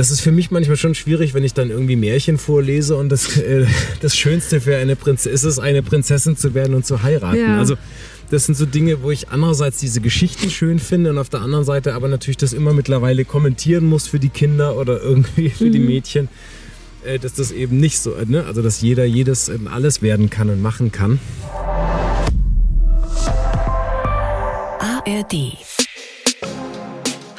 das ist für mich manchmal schon schwierig, wenn ich dann irgendwie Märchen vorlese und das, äh, das Schönste für eine Prinzessin ist es, eine Prinzessin zu werden und zu heiraten. Ja. Also das sind so Dinge, wo ich andererseits diese Geschichten schön finde und auf der anderen Seite aber natürlich das immer mittlerweile kommentieren muss für die Kinder oder irgendwie für mhm. die Mädchen, äh, dass das eben nicht so, ne? also dass jeder jedes alles werden kann und machen kann. ARD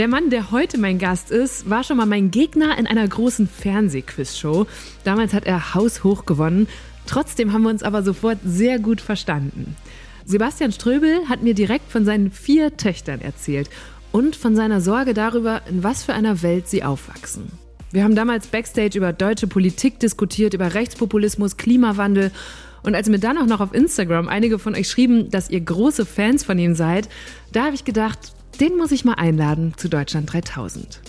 Der Mann, der heute mein Gast ist, war schon mal mein Gegner in einer großen Fernsehquizshow. Damals hat er haushoch gewonnen Trotzdem haben wir uns aber sofort sehr gut verstanden. Sebastian Ströbel hat mir direkt von seinen vier Töchtern erzählt und von seiner Sorge darüber, in was für einer Welt sie aufwachsen. Wir haben damals backstage über deutsche Politik diskutiert, über Rechtspopulismus, Klimawandel. Und als mir dann auch noch auf Instagram einige von euch schrieben, dass ihr große Fans von ihm seid, da habe ich gedacht, den muss ich mal einladen zu Deutschland 3000.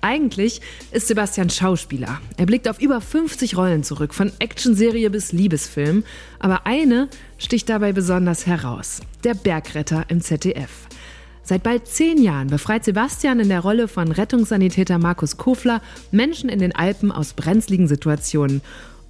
Eigentlich ist Sebastian Schauspieler. Er blickt auf über 50 Rollen zurück, von Actionserie bis Liebesfilm. Aber eine sticht dabei besonders heraus: der Bergretter im ZDF. Seit bald zehn Jahren befreit Sebastian in der Rolle von Rettungssanitäter Markus Kofler Menschen in den Alpen aus brenzligen Situationen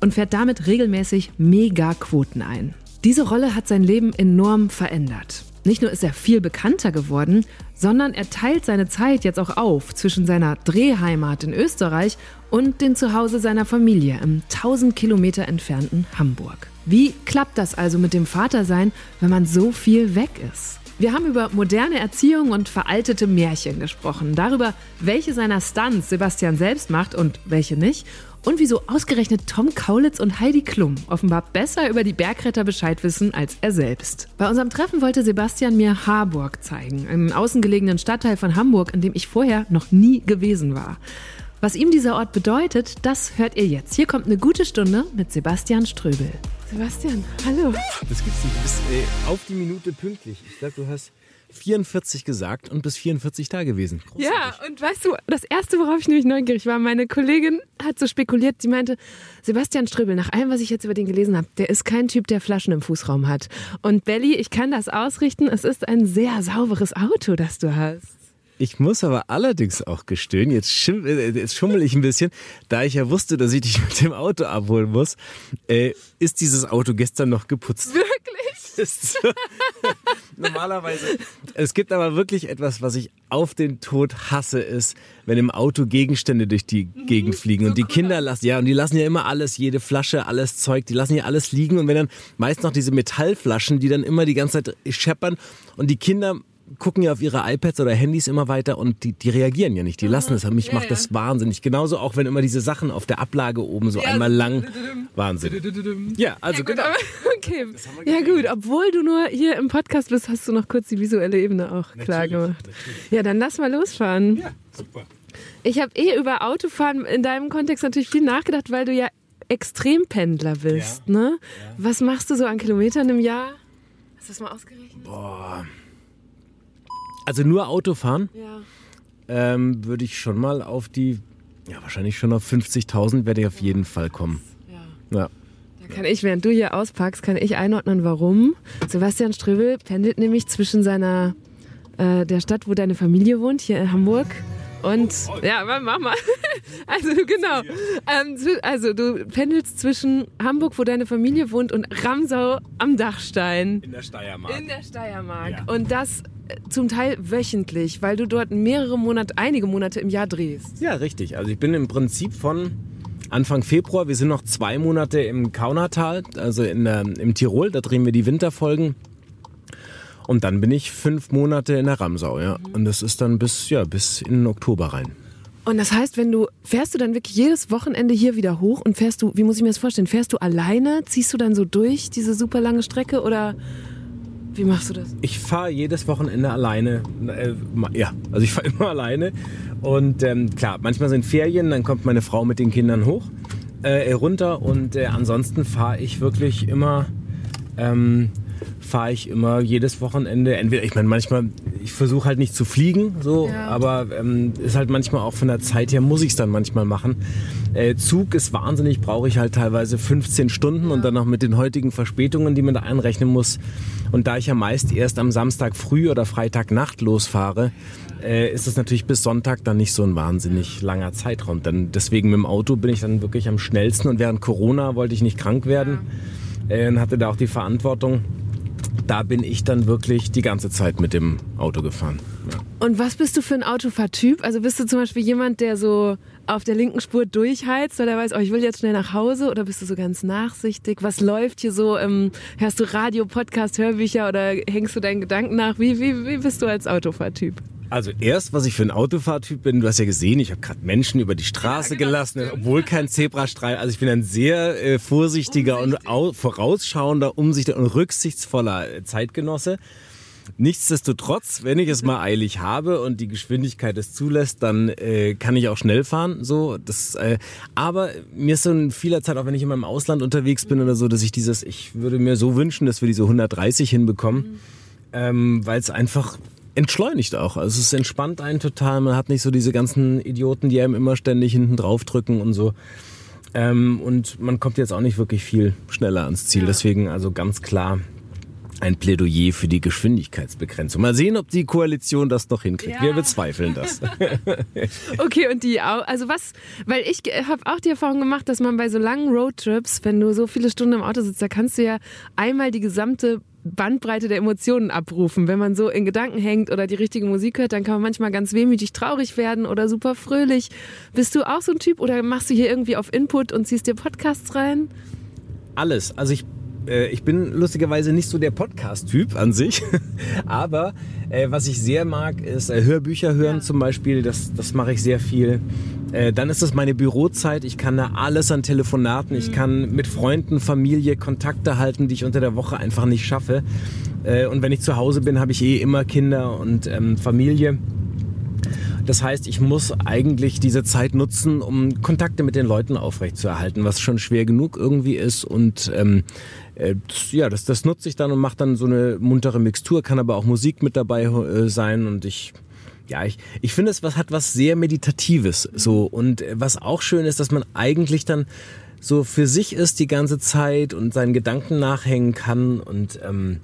und fährt damit regelmäßig Mega-Quoten ein. Diese Rolle hat sein Leben enorm verändert. Nicht nur ist er viel bekannter geworden, sondern er teilt seine Zeit jetzt auch auf zwischen seiner Drehheimat in Österreich und dem Zuhause seiner Familie im 1000 Kilometer entfernten Hamburg. Wie klappt das also mit dem Vatersein, wenn man so viel weg ist? Wir haben über moderne Erziehung und veraltete Märchen gesprochen, darüber, welche seiner Stunts Sebastian selbst macht und welche nicht und wieso ausgerechnet Tom Kaulitz und Heidi Klum offenbar besser über die Bergretter Bescheid wissen als er selbst. Bei unserem Treffen wollte Sebastian mir Harburg zeigen, einen außengelegenen Stadtteil von Hamburg, in dem ich vorher noch nie gewesen war. Was ihm dieser Ort bedeutet, das hört ihr jetzt. Hier kommt eine gute Stunde mit Sebastian Ströbel. Sebastian, hallo. Das gibt's nicht. Du bist ey, äh, auf die Minute pünktlich. Ich glaube, du hast 44 gesagt und bis 44 da gewesen. Großartig. Ja, und weißt du, das Erste, worauf ich nämlich neugierig war, meine Kollegin hat so spekuliert, sie meinte, Sebastian Ströbel, nach allem, was ich jetzt über den gelesen habe, der ist kein Typ, der Flaschen im Fußraum hat. Und Belly, ich kann das ausrichten, es ist ein sehr sauberes Auto, das du hast. Ich muss aber allerdings auch gestehen, jetzt, äh, jetzt schummel ich ein bisschen, da ich ja wusste, dass ich dich mit dem Auto abholen muss, äh, ist dieses Auto gestern noch geputzt. Wirklich? So. Normalerweise. Es gibt aber wirklich etwas, was ich auf den Tod hasse, ist, wenn im Auto Gegenstände durch die mhm. Gegend fliegen. Und die Kinder lassen, ja, und die lassen ja immer alles, jede Flasche, alles Zeug, die lassen ja alles liegen. Und wenn dann meist noch diese Metallflaschen, die dann immer die ganze Zeit scheppern und die Kinder gucken ja auf ihre iPads oder Handys immer weiter und die, die reagieren ja nicht. Die lassen es. Mich macht das wahnsinnig. Genauso auch, wenn immer diese Sachen auf der Ablage oben so ja, einmal lang. Wahnsinn. Ja, also ja, gut, genau. okay. Ja gut, obwohl du nur hier im Podcast bist, hast du noch kurz die visuelle Ebene auch natürlich, klar gemacht. Natürlich. Ja, dann lass mal losfahren. Ja, super. Ich habe eh über Autofahren in deinem Kontext natürlich viel nachgedacht, weil du ja Extrempendler bist. Ja, ne? Ja. Was machst du so an Kilometern im Jahr? Hast du das mal ausgerechnet? Boah. Also nur Autofahren? Ja. Ähm, würde ich schon mal auf die, ja, wahrscheinlich schon auf 50.000 werde ich auf ja, jeden Fall kommen. Ja. ja. Da kann ich, während du hier auspackst, kann ich einordnen, warum. Sebastian Ströbel pendelt nämlich zwischen seiner, äh, der Stadt, wo deine Familie wohnt, hier in Hamburg, und oh, ja, mach mal. Also genau. Ähm, also du pendelst zwischen Hamburg, wo deine Familie wohnt, und Ramsau am Dachstein. In der Steiermark. In der Steiermark. Ja. Und das zum Teil wöchentlich, weil du dort mehrere Monate, einige Monate im Jahr drehst. Ja, richtig. Also ich bin im Prinzip von Anfang Februar, wir sind noch zwei Monate im Kaunertal, also in, äh, im Tirol, da drehen wir die Winterfolgen. Und dann bin ich fünf Monate in der Ramsau, ja. Und das ist dann bis, ja, bis in den Oktober rein. Und das heißt, wenn du, fährst du dann wirklich jedes Wochenende hier wieder hoch und fährst du, wie muss ich mir das vorstellen, fährst du alleine, ziehst du dann so durch diese super lange Strecke oder wie machst du das? Ich fahre jedes Wochenende alleine, äh, ja, also ich fahre immer alleine und ähm, klar, manchmal sind Ferien, dann kommt meine Frau mit den Kindern hoch äh, runter und äh, ansonsten fahre ich wirklich immer ähm, fahre ich immer jedes Wochenende. Entweder, ich meine, manchmal, ich versuche halt nicht zu fliegen, so, ja. aber ähm, ist halt manchmal auch von der Zeit her, muss ich es dann manchmal machen. Äh, Zug ist wahnsinnig, brauche ich halt teilweise 15 Stunden ja. und dann noch mit den heutigen Verspätungen, die man da einrechnen muss. Und da ich ja meist erst am Samstag früh oder Freitag Nacht losfahre, äh, ist es natürlich bis Sonntag dann nicht so ein wahnsinnig langer Zeitraum. Dann, deswegen mit dem Auto bin ich dann wirklich am schnellsten und während Corona wollte ich nicht krank werden ja. äh, und hatte da auch die Verantwortung da bin ich dann wirklich die ganze Zeit mit dem Auto gefahren. Ja. Und was bist du für ein Autofahrtyp? Also bist du zum Beispiel jemand, der so auf der linken Spur durchheizt, weil er weiß, oh, ich will jetzt schnell nach Hause? Oder bist du so ganz nachsichtig? Was läuft hier so? Ähm, hörst du Radio, Podcast, Hörbücher oder hängst du deinen Gedanken nach? Wie, wie, wie bist du als Autofahrtyp? Also erst, was ich für ein Autofahrtyp bin, du hast ja gesehen, ich habe gerade Menschen über die Straße ja, genau, gelassen, obwohl kein Zebrastreifen. Also ich bin ein sehr äh, vorsichtiger Umsichtig. und vorausschauender, umsichtiger und rücksichtsvoller äh, Zeitgenosse. Nichtsdestotrotz, wenn ich es mal eilig habe und die Geschwindigkeit es zulässt, dann äh, kann ich auch schnell fahren. So, das, äh, aber mir ist so in vieler Zeit, auch wenn ich in meinem Ausland unterwegs bin oder so, dass ich dieses, ich würde mir so wünschen, dass wir diese 130 hinbekommen, mhm. ähm, weil es einfach entschleunigt auch. Also es entspannt einen total. Man hat nicht so diese ganzen Idioten, die einem immer ständig hinten drauf drücken und so. Ähm, und man kommt jetzt auch nicht wirklich viel schneller ans Ziel. Ja. Deswegen also ganz klar ein Plädoyer für die Geschwindigkeitsbegrenzung. Mal sehen, ob die Koalition das noch hinkriegt. Ja. Wir bezweifeln das. okay, und die, also was, weil ich habe auch die Erfahrung gemacht, dass man bei so langen Roadtrips, wenn du so viele Stunden im Auto sitzt, da kannst du ja einmal die gesamte Bandbreite der Emotionen abrufen. Wenn man so in Gedanken hängt oder die richtige Musik hört, dann kann man manchmal ganz wehmütig traurig werden oder super fröhlich. Bist du auch so ein Typ oder machst du hier irgendwie auf Input und ziehst dir Podcasts rein? Alles. Also ich ich bin lustigerweise nicht so der Podcast-Typ an sich, aber äh, was ich sehr mag, ist äh, Hörbücher hören ja. zum Beispiel. Das, das mache ich sehr viel. Äh, dann ist das meine Bürozeit. Ich kann da alles an Telefonaten. Ich mhm. kann mit Freunden, Familie Kontakte halten, die ich unter der Woche einfach nicht schaffe. Äh, und wenn ich zu Hause bin, habe ich eh immer Kinder und ähm, Familie. Das heißt, ich muss eigentlich diese Zeit nutzen, um Kontakte mit den Leuten aufrechtzuerhalten, was schon schwer genug irgendwie ist. Und ähm, äh, ja, das, das nutze ich dann und mache dann so eine muntere Mixtur, kann aber auch Musik mit dabei äh, sein und ich ja, ich, ich finde es was hat was sehr meditatives so. Und äh, was auch schön ist, dass man eigentlich dann so für sich ist die ganze Zeit und seinen Gedanken nachhängen kann und ähm,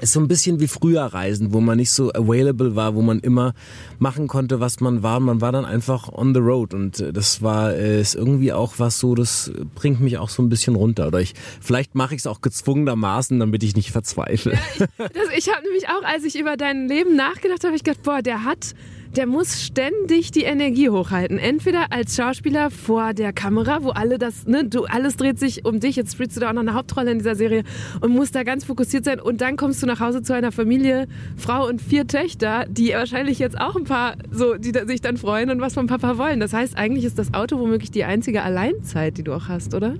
ist so ein bisschen wie früher Reisen, wo man nicht so available war, wo man immer machen konnte, was man war. Man war dann einfach on the road und äh, das war äh, ist irgendwie auch was so, das bringt mich auch so ein bisschen runter. Oder ich vielleicht mache ich es auch gezwungenermaßen, damit ich nicht verzweifle. Ja, ich, ich habe nämlich auch, als ich über dein Leben nachgedacht habe, ich gedacht, boah, der hat der muss ständig die Energie hochhalten. Entweder als Schauspieler vor der Kamera, wo alle das, ne, du, alles dreht sich um dich, jetzt spielst du da auch noch eine Hauptrolle in dieser Serie und musst da ganz fokussiert sein und dann kommst du nach Hause zu einer Familie, Frau und vier Töchter, die wahrscheinlich jetzt auch ein paar, so, die sich dann freuen und was vom Papa wollen. Das heißt, eigentlich ist das Auto womöglich die einzige Alleinzeit, die du auch hast, oder?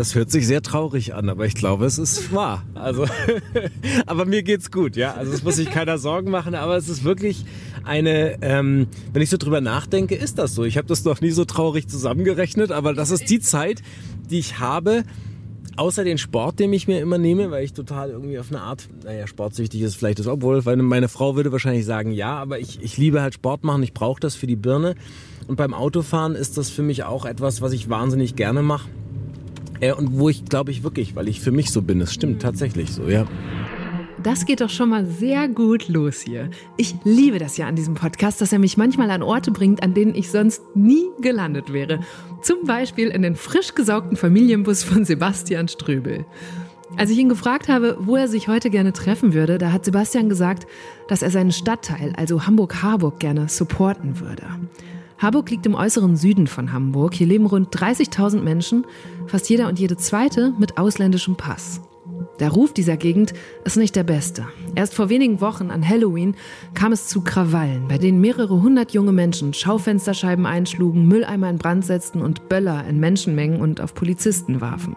Das hört sich sehr traurig an, aber ich glaube, es ist wahr. Also, aber mir geht's gut, ja. Also es muss sich keiner Sorgen machen, aber es ist wirklich eine, ähm, wenn ich so drüber nachdenke, ist das so. Ich habe das noch nie so traurig zusammengerechnet, aber das ist die Zeit, die ich habe, außer den Sport, den ich mir immer nehme, weil ich total irgendwie auf eine Art, naja, sportsüchtig ist vielleicht das, obwohl, weil meine Frau würde wahrscheinlich sagen, ja, aber ich, ich liebe halt Sport machen, ich brauche das für die Birne. Und beim Autofahren ist das für mich auch etwas, was ich wahnsinnig gerne mache. Äh, und wo ich glaube ich wirklich, weil ich für mich so bin. Es stimmt tatsächlich so, ja. Das geht doch schon mal sehr gut los hier. Ich liebe das ja an diesem Podcast, dass er mich manchmal an Orte bringt, an denen ich sonst nie gelandet wäre. Zum Beispiel in den frisch gesaugten Familienbus von Sebastian Ströbel. Als ich ihn gefragt habe, wo er sich heute gerne treffen würde, da hat Sebastian gesagt, dass er seinen Stadtteil, also Hamburg-Harburg, gerne supporten würde. Harburg liegt im äußeren Süden von Hamburg. Hier leben rund 30.000 Menschen, fast jeder und jede zweite mit ausländischem Pass. Der Ruf dieser Gegend ist nicht der beste. Erst vor wenigen Wochen an Halloween kam es zu Krawallen, bei denen mehrere hundert junge Menschen Schaufensterscheiben einschlugen, Mülleimer in Brand setzten und Böller in Menschenmengen und auf Polizisten warfen.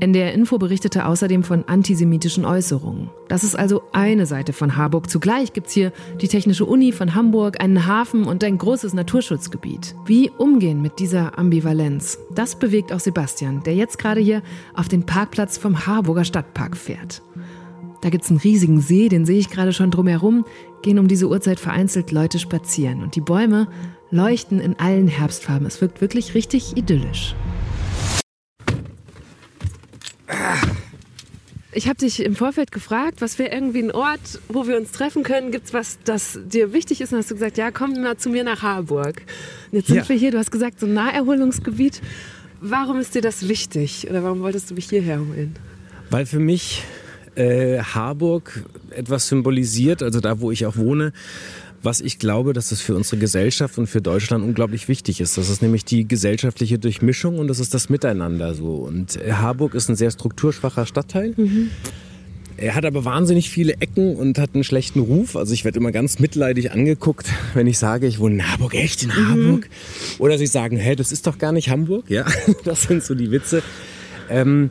NDR Info berichtete außerdem von antisemitischen Äußerungen. Das ist also eine Seite von Harburg. Zugleich gibt es hier die Technische Uni von Hamburg, einen Hafen und ein großes Naturschutzgebiet. Wie umgehen mit dieser Ambivalenz? Das bewegt auch Sebastian, der jetzt gerade hier auf den Parkplatz vom Harburger Stadtpark fährt. Da gibt es einen riesigen See, den sehe ich gerade schon drumherum, gehen um diese Uhrzeit vereinzelt Leute spazieren. Und die Bäume leuchten in allen Herbstfarben. Es wirkt wirklich richtig idyllisch. Ich habe dich im Vorfeld gefragt, was wäre irgendwie ein Ort, wo wir uns treffen können? Gibt es was, das dir wichtig ist? Und hast du gesagt, ja, komm mal zu mir nach Harburg. Und jetzt sind ja. wir hier, du hast gesagt, so ein Naherholungsgebiet. Warum ist dir das wichtig? Oder warum wolltest du mich hierher holen? Weil für mich äh, Harburg etwas symbolisiert, also da, wo ich auch wohne, was ich glaube, dass es für unsere Gesellschaft und für Deutschland unglaublich wichtig ist. Das ist nämlich die gesellschaftliche Durchmischung und das ist das Miteinander so. Und äh, Harburg ist ein sehr strukturschwacher Stadtteil. Mhm. Er hat aber wahnsinnig viele Ecken und hat einen schlechten Ruf. Also ich werde immer ganz mitleidig angeguckt, wenn ich sage, ich wohne in Harburg. Echt in mhm. Harburg? Oder sie sagen, hä, das ist doch gar nicht Hamburg. Ja, das sind so die Witze. Ähm,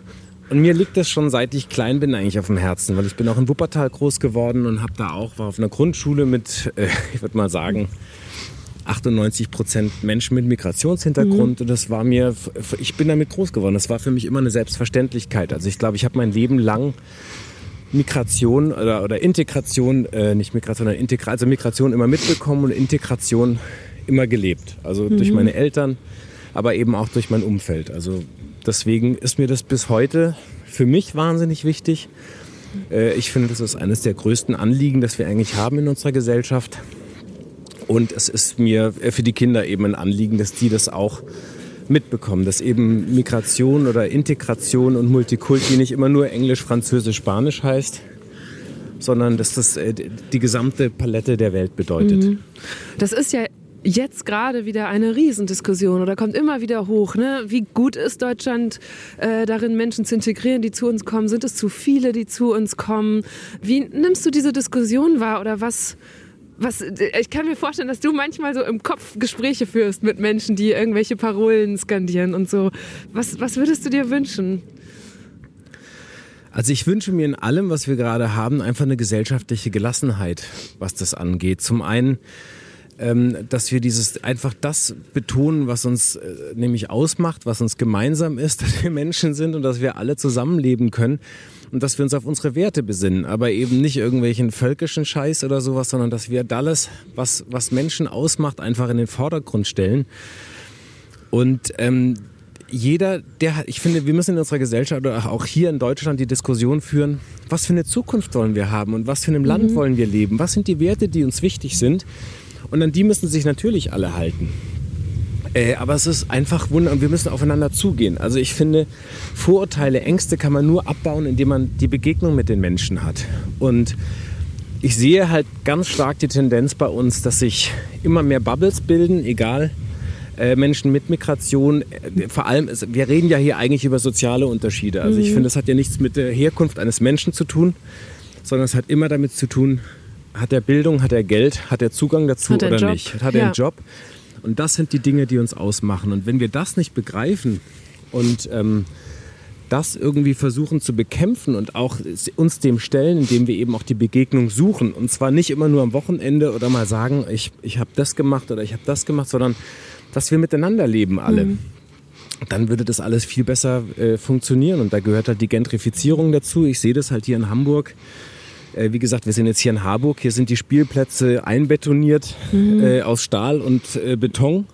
und mir liegt das schon seit ich klein bin eigentlich auf dem Herzen, weil ich bin auch in Wuppertal groß geworden und habe da auch war auf einer Grundschule mit, äh, ich würde mal sagen, 98 Prozent Menschen mit Migrationshintergrund. Mhm. Und das war mir, ich bin damit groß geworden. Das war für mich immer eine Selbstverständlichkeit. Also ich glaube, ich habe mein Leben lang Migration oder, oder Integration, äh, nicht Migration, sondern Integration, also Migration immer mitbekommen und Integration immer gelebt. Also mhm. durch meine Eltern, aber eben auch durch mein Umfeld. Also Deswegen ist mir das bis heute für mich wahnsinnig wichtig. Äh, ich finde, das ist eines der größten Anliegen, das wir eigentlich haben in unserer Gesellschaft. Und es ist mir für die Kinder eben ein Anliegen, dass die das auch mitbekommen, dass eben Migration oder Integration und Multikulti nicht immer nur Englisch, Französisch, Spanisch heißt, sondern dass das äh, die gesamte Palette der Welt bedeutet. Mhm. Das ist ja jetzt gerade wieder eine Riesendiskussion oder kommt immer wieder hoch. Ne? Wie gut ist Deutschland äh, darin, Menschen zu integrieren, die zu uns kommen? Sind es zu viele, die zu uns kommen? Wie nimmst du diese Diskussion wahr oder was? Was, ich kann mir vorstellen, dass du manchmal so im Kopf Gespräche führst mit Menschen, die irgendwelche Parolen skandieren und so. Was, was würdest du dir wünschen? Also ich wünsche mir in allem, was wir gerade haben, einfach eine gesellschaftliche Gelassenheit, was das angeht. Zum einen ähm, dass wir dieses einfach das betonen, was uns äh, nämlich ausmacht, was uns gemeinsam ist, dass wir Menschen sind und dass wir alle zusammenleben können und dass wir uns auf unsere Werte besinnen, aber eben nicht irgendwelchen völkischen Scheiß oder sowas, sondern dass wir alles, was, was Menschen ausmacht, einfach in den Vordergrund stellen. Und ähm, jeder, der ich finde, wir müssen in unserer Gesellschaft oder auch hier in Deutschland die Diskussion führen, was für eine Zukunft wollen wir haben und was für einem Land mhm. wollen wir leben? Was sind die Werte, die uns wichtig sind? Und an die müssen sich natürlich alle halten. Äh, aber es ist einfach wunder und wir müssen aufeinander zugehen. Also ich finde, Vorurteile, Ängste kann man nur abbauen, indem man die Begegnung mit den Menschen hat. Und ich sehe halt ganz stark die Tendenz bei uns, dass sich immer mehr Bubbles bilden, egal äh, Menschen mit Migration, äh, vor allem, wir reden ja hier eigentlich über soziale Unterschiede. Also ich mhm. finde, das hat ja nichts mit der Herkunft eines Menschen zu tun, sondern es hat immer damit zu tun, hat er Bildung, hat er Geld, hat er Zugang dazu oder Job? nicht? Hat er ja. einen Job? Und das sind die Dinge, die uns ausmachen. Und wenn wir das nicht begreifen und ähm, das irgendwie versuchen zu bekämpfen und auch uns dem stellen, indem wir eben auch die Begegnung suchen. Und zwar nicht immer nur am Wochenende oder mal sagen, ich, ich habe das gemacht oder ich habe das gemacht, sondern dass wir miteinander leben alle. Mhm. Dann würde das alles viel besser äh, funktionieren. Und da gehört halt die Gentrifizierung dazu. Ich sehe das halt hier in Hamburg. Äh, wie gesagt, wir sind jetzt hier in Harburg. Hier sind die Spielplätze einbetoniert mhm. äh, aus Stahl und äh, Beton.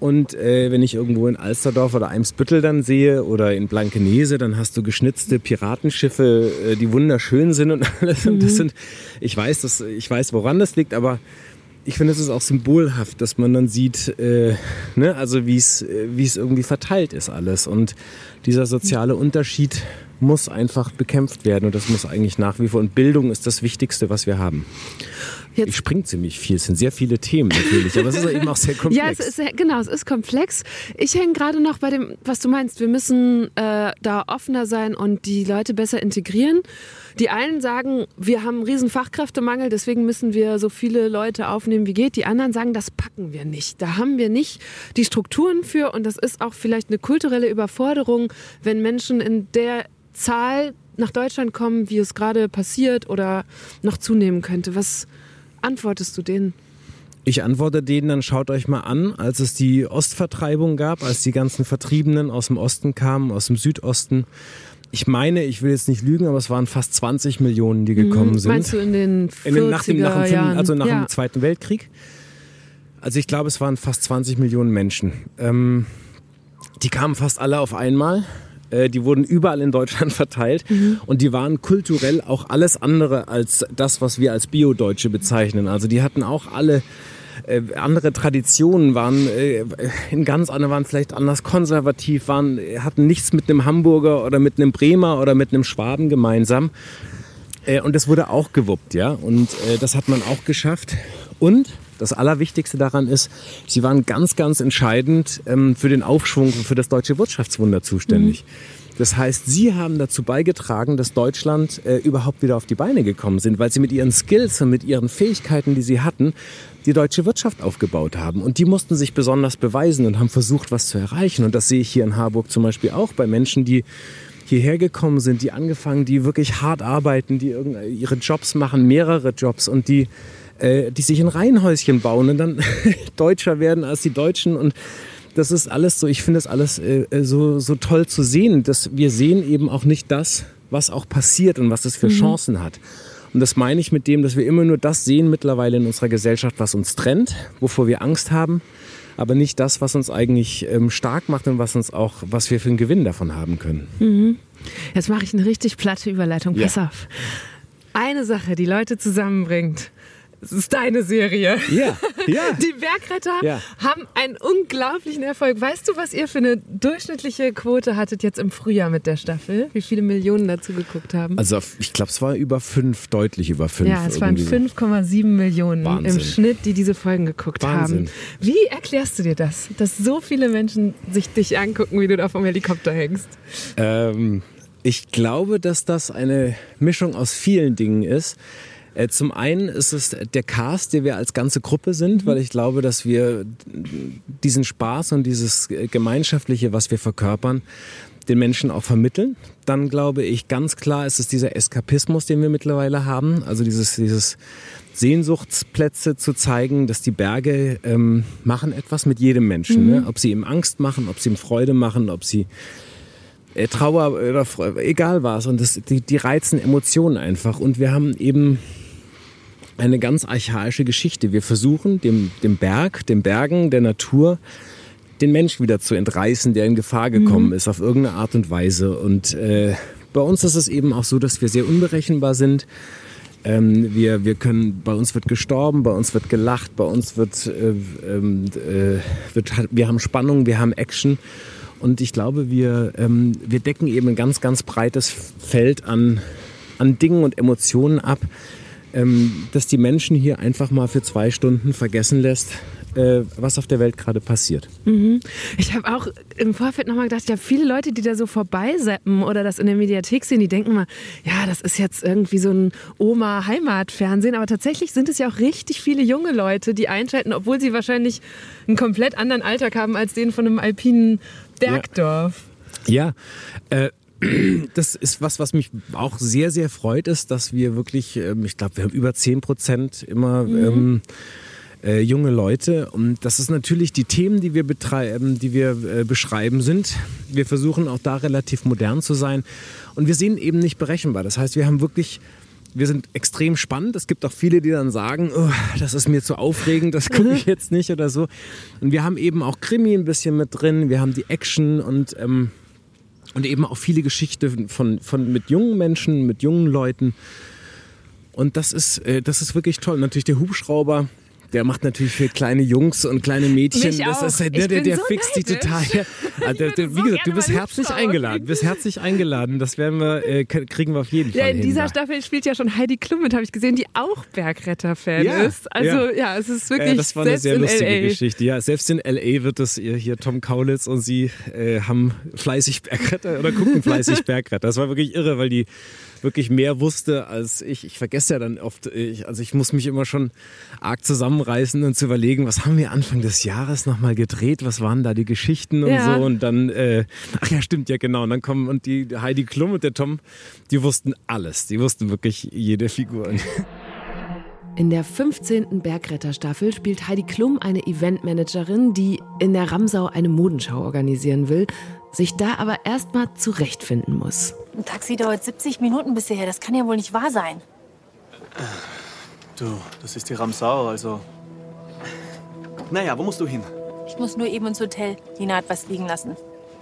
Und äh, wenn ich irgendwo in Alsterdorf oder Eimsbüttel dann sehe oder in Blankenese, dann hast du geschnitzte Piratenschiffe, äh, die wunderschön sind und alles. Mhm. Und das mhm. sind, ich weiß, das, ich weiß, woran das liegt, aber ich finde, es ist auch symbolhaft, dass man dann sieht, äh, ne, also wie es äh, wie es irgendwie verteilt ist alles. Und dieser soziale Unterschied muss einfach bekämpft werden und das muss eigentlich nach wie vor. Und Bildung ist das Wichtigste, was wir haben. Jetzt, ich springe ziemlich viel. Es sind sehr viele Themen natürlich, aber es ist eben auch sehr komplex. ja, es ist, genau, es ist komplex. Ich hänge gerade noch bei dem, was du meinst. Wir müssen äh, da offener sein und die Leute besser integrieren. Die einen sagen, wir haben einen riesen Fachkräftemangel, deswegen müssen wir so viele Leute aufnehmen, wie geht. Die anderen sagen, das packen wir nicht. Da haben wir nicht die Strukturen für und das ist auch vielleicht eine kulturelle Überforderung, wenn Menschen in der Zahl nach Deutschland kommen, wie es gerade passiert oder noch zunehmen könnte. Was antwortest du denen? Ich antworte denen, dann schaut euch mal an, als es die Ostvertreibung gab, als die ganzen Vertriebenen aus dem Osten kamen, aus dem Südosten. Ich meine, ich will jetzt nicht lügen, aber es waren fast 20 Millionen, die gekommen mhm. sind. Meinst du in den 40er in den, nach dem, nach dem, Jahren? Also nach ja. dem Zweiten Weltkrieg. Also ich glaube, es waren fast 20 Millionen Menschen. Ähm, die kamen fast alle auf einmal. Äh, die wurden überall in Deutschland verteilt mhm. und die waren kulturell auch alles andere als das, was wir als Bio-Deutsche bezeichnen. Also die hatten auch alle äh, andere Traditionen waren äh, in ganz anderen waren vielleicht anders konservativ waren hatten nichts mit einem Hamburger oder mit einem Bremer oder mit einem Schwaben gemeinsam äh, und das wurde auch gewuppt ja und äh, das hat man auch geschafft und das Allerwichtigste daran ist, sie waren ganz, ganz entscheidend ähm, für den Aufschwung und für das deutsche Wirtschaftswunder zuständig. Mhm. Das heißt, sie haben dazu beigetragen, dass Deutschland äh, überhaupt wieder auf die Beine gekommen sind, weil sie mit ihren Skills und mit ihren Fähigkeiten, die sie hatten, die deutsche Wirtschaft aufgebaut haben. Und die mussten sich besonders beweisen und haben versucht, was zu erreichen. Und das sehe ich hier in Harburg zum Beispiel auch bei Menschen, die hierher gekommen sind, die angefangen, die wirklich hart arbeiten, die ihre Jobs machen, mehrere Jobs und die äh, die sich ein Reihenhäuschen bauen und dann deutscher werden als die Deutschen und das ist alles so, ich finde das alles äh, äh, so, so toll zu sehen, dass wir sehen eben auch nicht das, was auch passiert und was das für mhm. Chancen hat. Und das meine ich mit dem, dass wir immer nur das sehen mittlerweile in unserer Gesellschaft, was uns trennt, wovor wir Angst haben, aber nicht das, was uns eigentlich ähm, stark macht und was uns auch, was wir für einen Gewinn davon haben können. Mhm. Jetzt mache ich eine richtig platte Überleitung. Pass ja. auf. Eine Sache, die Leute zusammenbringt, es ist deine Serie. Ja, ja. Die Bergretter ja. haben einen unglaublichen Erfolg. Weißt du, was ihr für eine durchschnittliche Quote hattet jetzt im Frühjahr mit der Staffel? Wie viele Millionen dazu geguckt haben? Also ich glaube, es war über fünf, deutlich über fünf. Ja, es waren 5,7 Millionen Wahnsinn. im Schnitt, die diese Folgen geguckt Wahnsinn. haben. Wie erklärst du dir das, dass so viele Menschen sich dich angucken, wie du da vom Helikopter hängst? Ähm, ich glaube, dass das eine Mischung aus vielen Dingen ist. Äh, zum einen ist es der Cast, der wir als ganze Gruppe sind, mhm. weil ich glaube, dass wir diesen Spaß und dieses Gemeinschaftliche, was wir verkörpern, den Menschen auch vermitteln. Dann glaube ich, ganz klar ist es dieser Eskapismus, den wir mittlerweile haben. Also dieses, dieses Sehnsuchtsplätze zu zeigen, dass die Berge ähm, machen etwas mit jedem Menschen. Ne? Mhm. Ne? Ob sie ihm Angst machen, ob sie ihm Freude machen, ob sie Trauer oder egal was. Und das, die, die reizen Emotionen einfach. Und wir haben eben eine ganz archaische Geschichte. Wir versuchen dem, dem Berg, den Bergen, der Natur, den Mensch wieder zu entreißen, der in Gefahr gekommen mhm. ist, auf irgendeine Art und Weise. Und äh, bei uns ist es eben auch so, dass wir sehr unberechenbar sind. Ähm, wir, wir können, bei uns wird gestorben, bei uns wird gelacht, bei uns wird, äh, ähm, äh, wird wir haben Spannung, wir haben Action. Und ich glaube, wir, ähm, wir decken eben ein ganz, ganz breites Feld an, an Dingen und Emotionen ab, ähm, dass die Menschen hier einfach mal für zwei Stunden vergessen lässt, äh, was auf der Welt gerade passiert. Mhm. Ich habe auch im Vorfeld nochmal gedacht, ja, viele Leute, die da so vorbeiseppen oder das in der Mediathek sehen, die denken mal, ja, das ist jetzt irgendwie so ein Oma-Heimatfernsehen, aber tatsächlich sind es ja auch richtig viele junge Leute, die einschalten, obwohl sie wahrscheinlich einen komplett anderen Alltag haben als den von einem alpinen Bergdorf. Ja, ja äh, das ist was, was mich auch sehr, sehr freut, ist, dass wir wirklich, ähm, ich glaube, wir haben über 10 Prozent immer mhm. ähm, äh, junge Leute. Und das ist natürlich die Themen, die wir betreiben, die wir äh, beschreiben, sind. Wir versuchen auch da relativ modern zu sein. Und wir sehen eben nicht berechenbar. Das heißt, wir haben wirklich wir sind extrem spannend. Es gibt auch viele, die dann sagen, oh, das ist mir zu aufregend, das gucke ich jetzt nicht oder so. Und wir haben eben auch Krimi ein bisschen mit drin, wir haben die Action und ähm, und eben auch viele Geschichten von, von, mit jungen Menschen, mit jungen Leuten. Und das ist, äh, das ist wirklich toll. Natürlich der Hubschrauber, der macht natürlich für kleine Jungs und kleine Mädchen. Mich das auch. ist halt, Ich der, der, so fixt neidisch. total. Also, der, der, wie so gesagt, du bist herzlich eingeladen. Du bist herzlich eingeladen. Das werden wir, äh, kriegen wir auf jeden Fall Ja, in hin. dieser da. Staffel spielt ja schon Heidi Klum mit, habe ich gesehen, die auch Bergretter-Fan Ja, ist. Also ja. ja. es ist wirklich Ja, das war eine sehr lustige. Geschichte. Ja, selbst in L.A. wird es ihr hier Tom Kaulitz und sie äh, haben fleißig Bergretter oder gucken fleißig Bergretter. Das war wirklich irre, weil die wirklich mehr wusste als ich. Ich vergesse ja dann oft, ich, also ich muss mich immer schon arg zusammenreißen und zu überlegen, was haben wir Anfang des Jahres nochmal gedreht, was waren da die Geschichten und Ja. so und dann, äh, ach ja, stimmt, ja genau, und dann kommen und die Heidi Klum und der Tom, die wussten alles, die wussten wirklich jede Figur. In der 15. Bergretterstaffel spielt Heidi Klum eine Eventmanagerin, die in der Ramsau eine Modenschau organisieren will, sich da aber erstmal zurechtfinden muss. Ein Taxi dauert 70 Minuten bis hierher. Das kann ja wohl nicht wahr sein. Du, das ist die Ramsau, also. Naja, wo musst du hin? Ich muss nur eben ins Hotel. Nina hat was liegen lassen.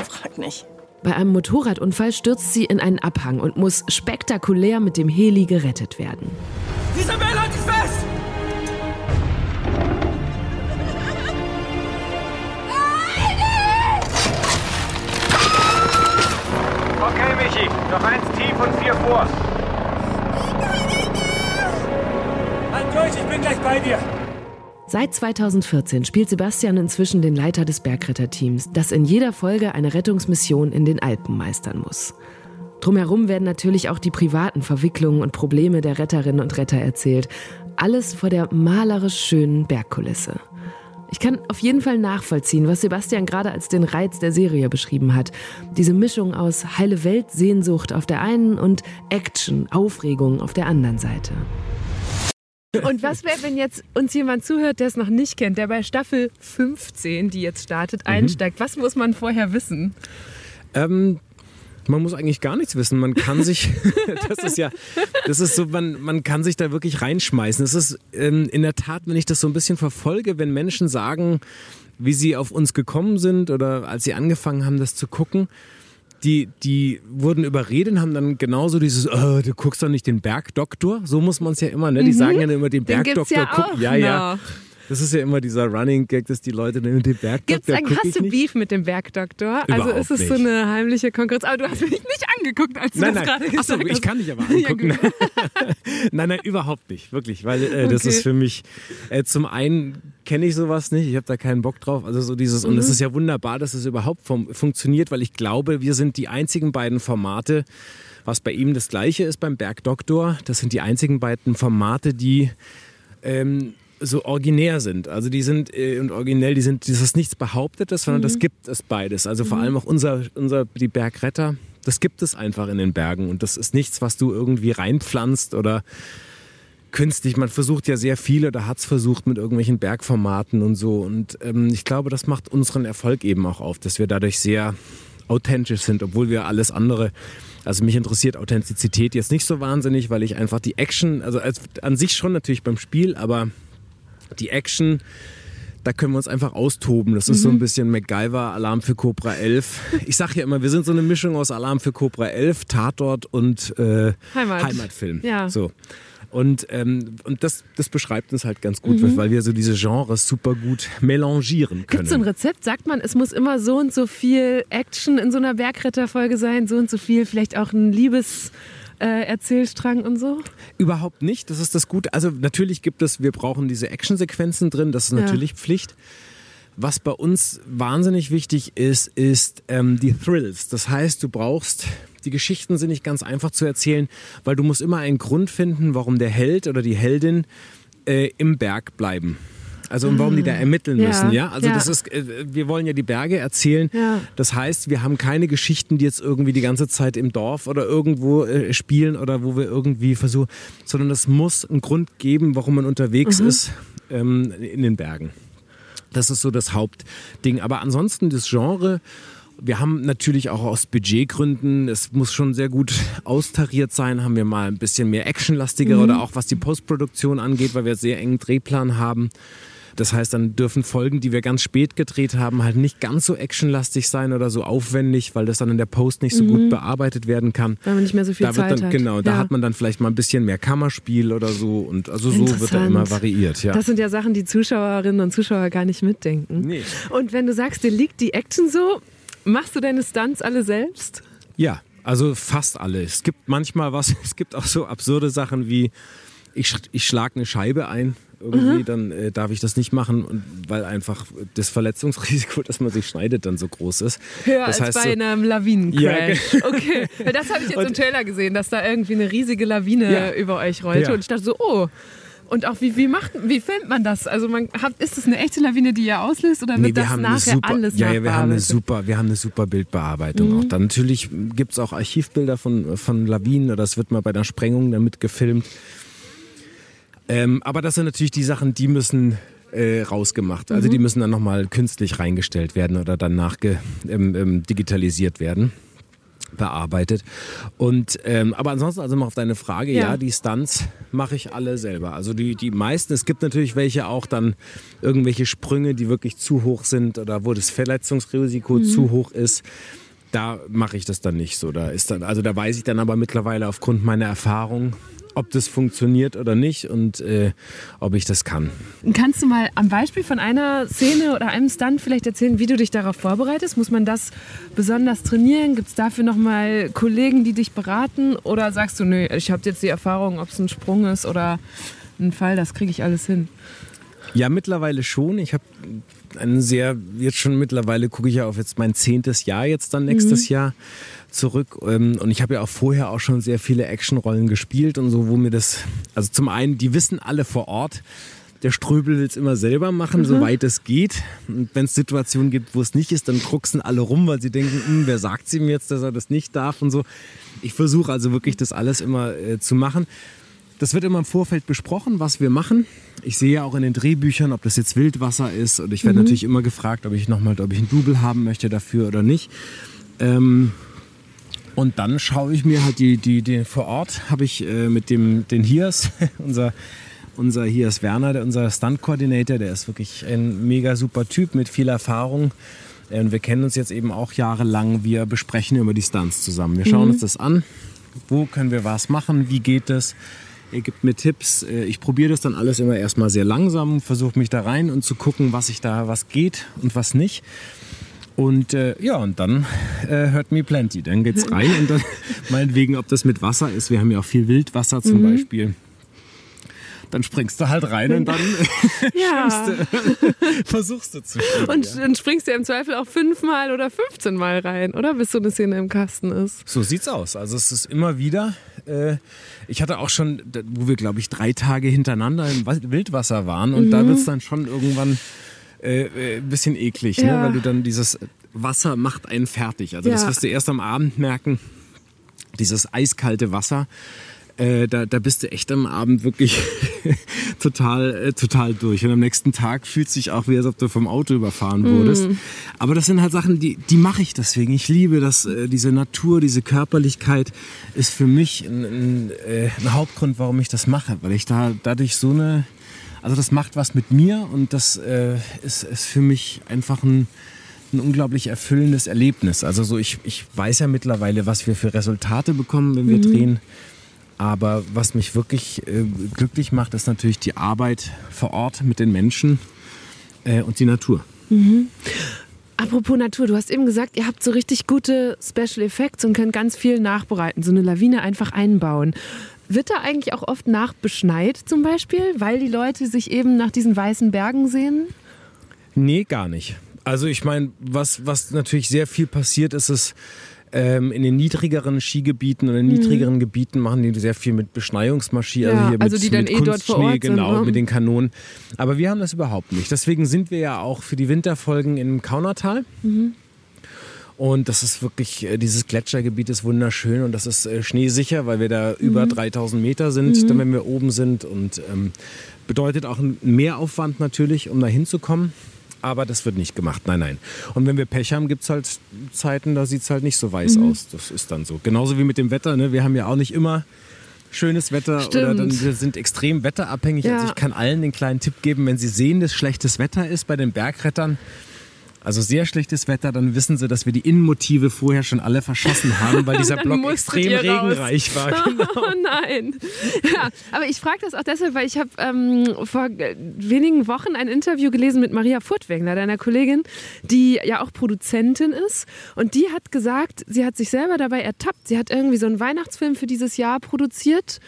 Frag nicht. Bei einem Motorradunfall stürzt sie in einen Abhang und muss spektakulär mit dem Heli gerettet werden. Isabel, halt dich fest! Michi, noch eins tief und vier vor. Halt durch, ich bin gleich bei dir. Seit 2014 spielt Sebastian inzwischen den Leiter des Bergretterteams, das in jeder Folge eine Rettungsmission in den Alpen meistern muss. Drumherum werden natürlich auch die privaten Verwicklungen und Probleme der Retterinnen und Retter erzählt. Alles vor der malerisch schönen Bergkulisse. Ich kann auf jeden Fall nachvollziehen, was Sebastian gerade als den Reiz der Serie beschrieben hat. Diese Mischung aus heile Welt-Sehnsucht auf der einen und Action, Aufregung auf der anderen Seite. Und was wäre, wenn jetzt uns jemand zuhört, der es noch nicht kennt, der bei Staffel 15, die jetzt startet, einsteigt? Was muss man vorher wissen? Ähm, man muss eigentlich gar nichts wissen. Man kann sich, das ist ja, das ist so, man, man kann sich da wirklich reinschmeißen. Es ist ähm, in der Tat, wenn ich das so ein bisschen verfolge, wenn Menschen sagen, wie sie auf uns gekommen sind oder als sie angefangen haben, das zu gucken, die, die wurden überredet und haben dann genauso dieses, oh, du guckst doch nicht den Bergdoktor. So muss man es ja immer, ne? Die sagen ja immer den Mhm. Den Bergdoktor. ja ja, ja. Das ist ja immer dieser Running Gag, dass die Leute dann den Bergdoktor Gibt's guck hast du nicht. Beef mit dem Bergdoktor? also Überhaupt ist es so nicht. eine heimliche Konkurrenz? Aber du hast mich nicht angeguckt, als du Nein, das nein. gerade gesagt Achso, hast. ich kann dich aber Ja, angucken. gut. nein, nein, überhaupt nicht. Wirklich. Weil äh, das Okay. ist für mich, äh, zum einen kenne ich sowas nicht, ich habe da keinen Bock drauf. Also so dieses, und Mhm. es ist ja wunderbar, dass es überhaupt vom, funktioniert, weil ich glaube, wir sind die einzigen beiden Formate, was bei ihm das gleiche ist beim Bergdoktor. Das sind die einzigen beiden Formate, die ähm, so originär sind. Also die sind äh, und originell, die sind, das ist nichts Behauptetes, sondern das gibt es beides. Also vor allem auch unser, unser, die Bergretter, das gibt es einfach in den Bergen und das ist nichts, was du irgendwie reinpflanzt oder künstlich. Man versucht ja sehr viel oder hat es versucht mit irgendwelchen Bergformaten und so. Und ähm, ich glaube, das macht unseren Erfolg eben auch auf, dass wir dadurch sehr authentisch sind, obwohl wir alles andere. Also mich interessiert Authentizität jetzt nicht so wahnsinnig, weil ich einfach die Action, also als, an sich schon natürlich beim Spiel, aber die Action, da können wir uns einfach austoben. Das ist so ein bisschen MacGyver, Alarm für Cobra 11. Ich sag ja immer, wir sind so eine Mischung aus Alarm für Cobra 11, Tatort und äh, Heimat. Heimatfilm. Ja. So. Und, ähm, und das, das beschreibt uns halt ganz gut, weil wir so diese Genres super gut melangieren können. Gibt es so ein Rezept? Sagt man, es muss immer so und so viel Action in so einer Bergretterfolge sein, so und so viel, vielleicht auch ein Liebes... Äh, Erzählstrang und so? Überhaupt nicht. Das ist das Gute. Also natürlich gibt es, wir brauchen diese Actionsequenzen drin. Das ist Ja. natürlich Pflicht. Was bei uns wahnsinnig wichtig ist, ist ähm, die Thrills. Das heißt, du brauchst, die Geschichten sind nicht ganz einfach zu erzählen, weil du musst immer einen Grund finden, warum der Held oder die Heldin äh, im Berg bleiben. Also und warum die da ermitteln Ah. Ja, müssen, ja? Also ja. das ist, äh, wir wollen ja die Berge erzählen. Ja. Das heißt, wir haben keine Geschichten, die jetzt irgendwie die ganze Zeit im Dorf oder irgendwo äh, spielen oder wo wir irgendwie versuchen, sondern es muss einen Grund geben, warum man unterwegs Mhm. ist ähm, in den Bergen. Das ist so das Hauptding. Aber ansonsten das Genre, wir haben natürlich auch aus Budgetgründen, es muss schon sehr gut austariert sein, haben wir mal ein bisschen mehr actionlastiger oder auch was die Postproduktion angeht, weil wir sehr engen Drehplan haben. Das heißt, dann dürfen Folgen, die wir ganz spät gedreht haben, halt nicht ganz so actionlastig sein oder so aufwendig, weil das dann in der Post nicht so Mhm. gut bearbeitet werden kann. Weil man nicht mehr so viel da Zeit dann, hat. Genau, da Ja. hat man dann vielleicht mal ein bisschen mehr Kammerspiel oder so und also so wird er immer variiert. Ja. Das sind ja Sachen, die Zuschauerinnen und Zuschauer gar nicht mitdenken. Nee. Und wenn du sagst, dir liegt die Action so, machst du deine Stunts alle selbst? Ja, also fast alle. Es gibt manchmal was, es gibt auch so absurde Sachen wie, ich, ich schlage eine Scheibe ein, irgendwie, dann äh, darf ich das nicht machen, und, weil einfach das Verletzungsrisiko, dass man sich schneidet, dann so groß ist. Höher das als heißt bei so, einem Lawinencrash. Ja, okay, Weil das habe ich jetzt im Und- Trailer gesehen, dass da irgendwie eine riesige Lawine Ja. über euch rollte. Und ich dachte so, oh. Und auch wie, wie macht, wie filmt man das? Also man hat, ist das eine echte Lawine, die ihr auslöst oder wird Nee, wir das nachher super, alles ja, ja, wir haben eine super, wir haben eine super Bildbearbeitung Mhm. auch. Dann natürlich gibt's auch Archivbilder von, von Lawinen oder es wird mal bei einer Sprengung damit gefilmt. Ähm, aber das sind natürlich die Sachen, die müssen äh, rausgemacht. Also Mhm. die müssen dann nochmal künstlich reingestellt werden oder dann nachge, ähm, ähm, digitalisiert werden bearbeitet. Und ähm, aber ansonsten, also mal auf deine Frage, ja, Ja. die Stunts mache ich alle selber. Also die, die meisten, es gibt natürlich welche auch dann irgendwelche Sprünge, die wirklich zu hoch sind oder wo das Verletzungsrisiko zu hoch ist. Da mache ich das dann nicht so. Da ist dann, also da weiß ich dann aber mittlerweile aufgrund meiner Erfahrung, ob das funktioniert oder nicht und äh, ob ich das kann. Kannst du mal am Beispiel von einer Szene oder einem Stunt vielleicht erzählen, wie du dich darauf vorbereitest? Muss man das besonders trainieren? Gibt es dafür nochmal Kollegen, die dich beraten? Oder sagst du, nö, ich habe jetzt die Erfahrung, ob es ein Sprung ist oder ein Fall, das kriege ich alles hin? Ja, mittlerweile schon. Ich habe einen sehr, jetzt schon mittlerweile gucke ich ja auf jetzt mein zehntes Jahr jetzt dann nächstes Jahr zurück. Ähm, Und ich habe ja auch vorher auch schon sehr viele Actionrollen gespielt und so, wo mir das, also zum einen, die wissen alle vor Ort, der Ströbel will es immer selber machen, soweit es geht. Und wenn es Situationen gibt, wo es nicht ist, dann drucksen alle rum, weil sie denken, "Hm, wer sagt ihm jetzt, dass er das nicht darf und so. Ich versuche also wirklich das alles immer äh, zu machen. Das wird immer im Vorfeld besprochen, was wir machen. Ich sehe ja auch in den Drehbüchern, ob das jetzt Wildwasser ist. Und ich werde natürlich immer gefragt, ob ich nochmal, ob ich ein Double haben möchte dafür oder nicht. Ähm, und dann schaue ich mir halt die, die, die vor Ort, habe ich äh, mit dem, den Hiers, unser, unser Hiers Werner, der, unser Stunt-Coordinator, der ist wirklich ein mega super Typ mit viel Erfahrung. Äh, Und wir kennen uns jetzt eben auch jahrelang. Wir besprechen immer die Stunts zusammen. Wir schauen uns das an. Wo können wir was machen? Wie geht es? Er gibt mir Tipps. Äh, Ich probiere das dann alles immer erstmal sehr langsam, versuche mich da rein und zu gucken, was ich da, was geht und was nicht. Und äh, ja, und dann äh, hört me plenty. Dann geht's rein und dann meinetwegen, ob das mit Wasser ist. Wir haben ja auch viel Wildwasser zum Beispiel. Dann springst du halt rein und dann Ja. versuchst du zu schwimmen. Und ja. dann springst du ja im Zweifel auch fünfmal oder 15 Mal rein, oder? Bis so eine Szene im Kasten ist. So sieht's aus. Also es ist immer wieder. Äh, ich hatte auch schon, wo wir glaube ich drei Tage hintereinander im Wa- Wildwasser waren und Mhm. da wird's dann schon irgendwann äh, äh, ein bisschen eklig, ne? Ja. weil du dann dieses Wasser macht einen fertig. Also das Ja. wirst du erst am Abend merken. Dieses eiskalte Wasser. Äh, da, da bist du echt am Abend wirklich total, äh, total durch. Und am nächsten Tag fühlt sich auch wie, als ob du vom Auto überfahren wurdest. Aber das sind halt Sachen, die, die mache ich deswegen. Ich liebe das, äh, diese Natur, diese Körperlichkeit ist für mich ein, ein, äh, ein Hauptgrund, warum ich das mache. Weil ich da dadurch so eine, also das macht was mit mir und das äh, ist, ist für mich einfach ein, ein unglaublich erfüllendes Erlebnis. Also so ich, ich weiß ja mittlerweile, was wir für Resultate bekommen, wenn wir drehen. Aber was mich wirklich äh, glücklich macht, ist natürlich die Arbeit vor Ort mit den Menschen äh, und die Natur. Apropos Natur, du hast eben gesagt, ihr habt so richtig gute Special Effects und könnt ganz viel nachbereiten, so eine Lawine einfach einbauen. Wird da eigentlich auch oft nachbeschneit zum Beispiel, weil die Leute sich eben nach diesen weißen Bergen sehen? Nee, gar nicht. Also ich meine, was, was natürlich sehr viel passiert, ist es ähm, in den niedrigeren Skigebieten oder niedrigeren Gebieten machen die sehr viel mit Beschneiungsmaschinen, Mhm. Ja, also hier also mit, die dann mit eh dort vor Kunstschnee, Ort sind, genau, ne? mit den Kanonen. Aber wir haben das überhaupt nicht. Deswegen sind wir ja auch für die Winterfolgen im Kaunertal. Mhm. Und das ist wirklich, äh, dieses Gletschergebiet ist wunderschön und das ist äh, schneesicher, weil wir da Mhm. über 3000 Meter sind, dann wenn wir oben sind. Und ähm, bedeutet auch einen Mehraufwand natürlich, um da hinzukommen. Aber das wird nicht gemacht, nein, nein. Und wenn wir Pech haben, gibt es halt Zeiten, da sieht es halt nicht so weiß Mhm. aus. Das ist dann so. Genauso wie mit dem Wetter. Ne? Wir haben ja auch nicht immer schönes Wetter Stimmt. oder dann wir sind extrem wetterabhängig. Ja. Also ich kann allen den kleinen Tipp geben, wenn sie sehen, dass schlechtes Wetter ist bei den Bergrettern, also sehr schlechtes Wetter, dann wissen sie, dass wir die Innenmotive vorher schon alle verschossen haben, weil dieser Block extrem raus. regenreich war. Genau. Oh nein. Ja, aber ich frage das auch deshalb, weil ich habe ähm, vor wenigen Wochen ein Interview gelesen mit Maria Furtwängler, deiner Kollegin, die ja auch Produzentin ist. Und die hat gesagt, sie hat sich selber dabei ertappt. Sie hat irgendwie so einen Weihnachtsfilm für dieses Jahr produziert.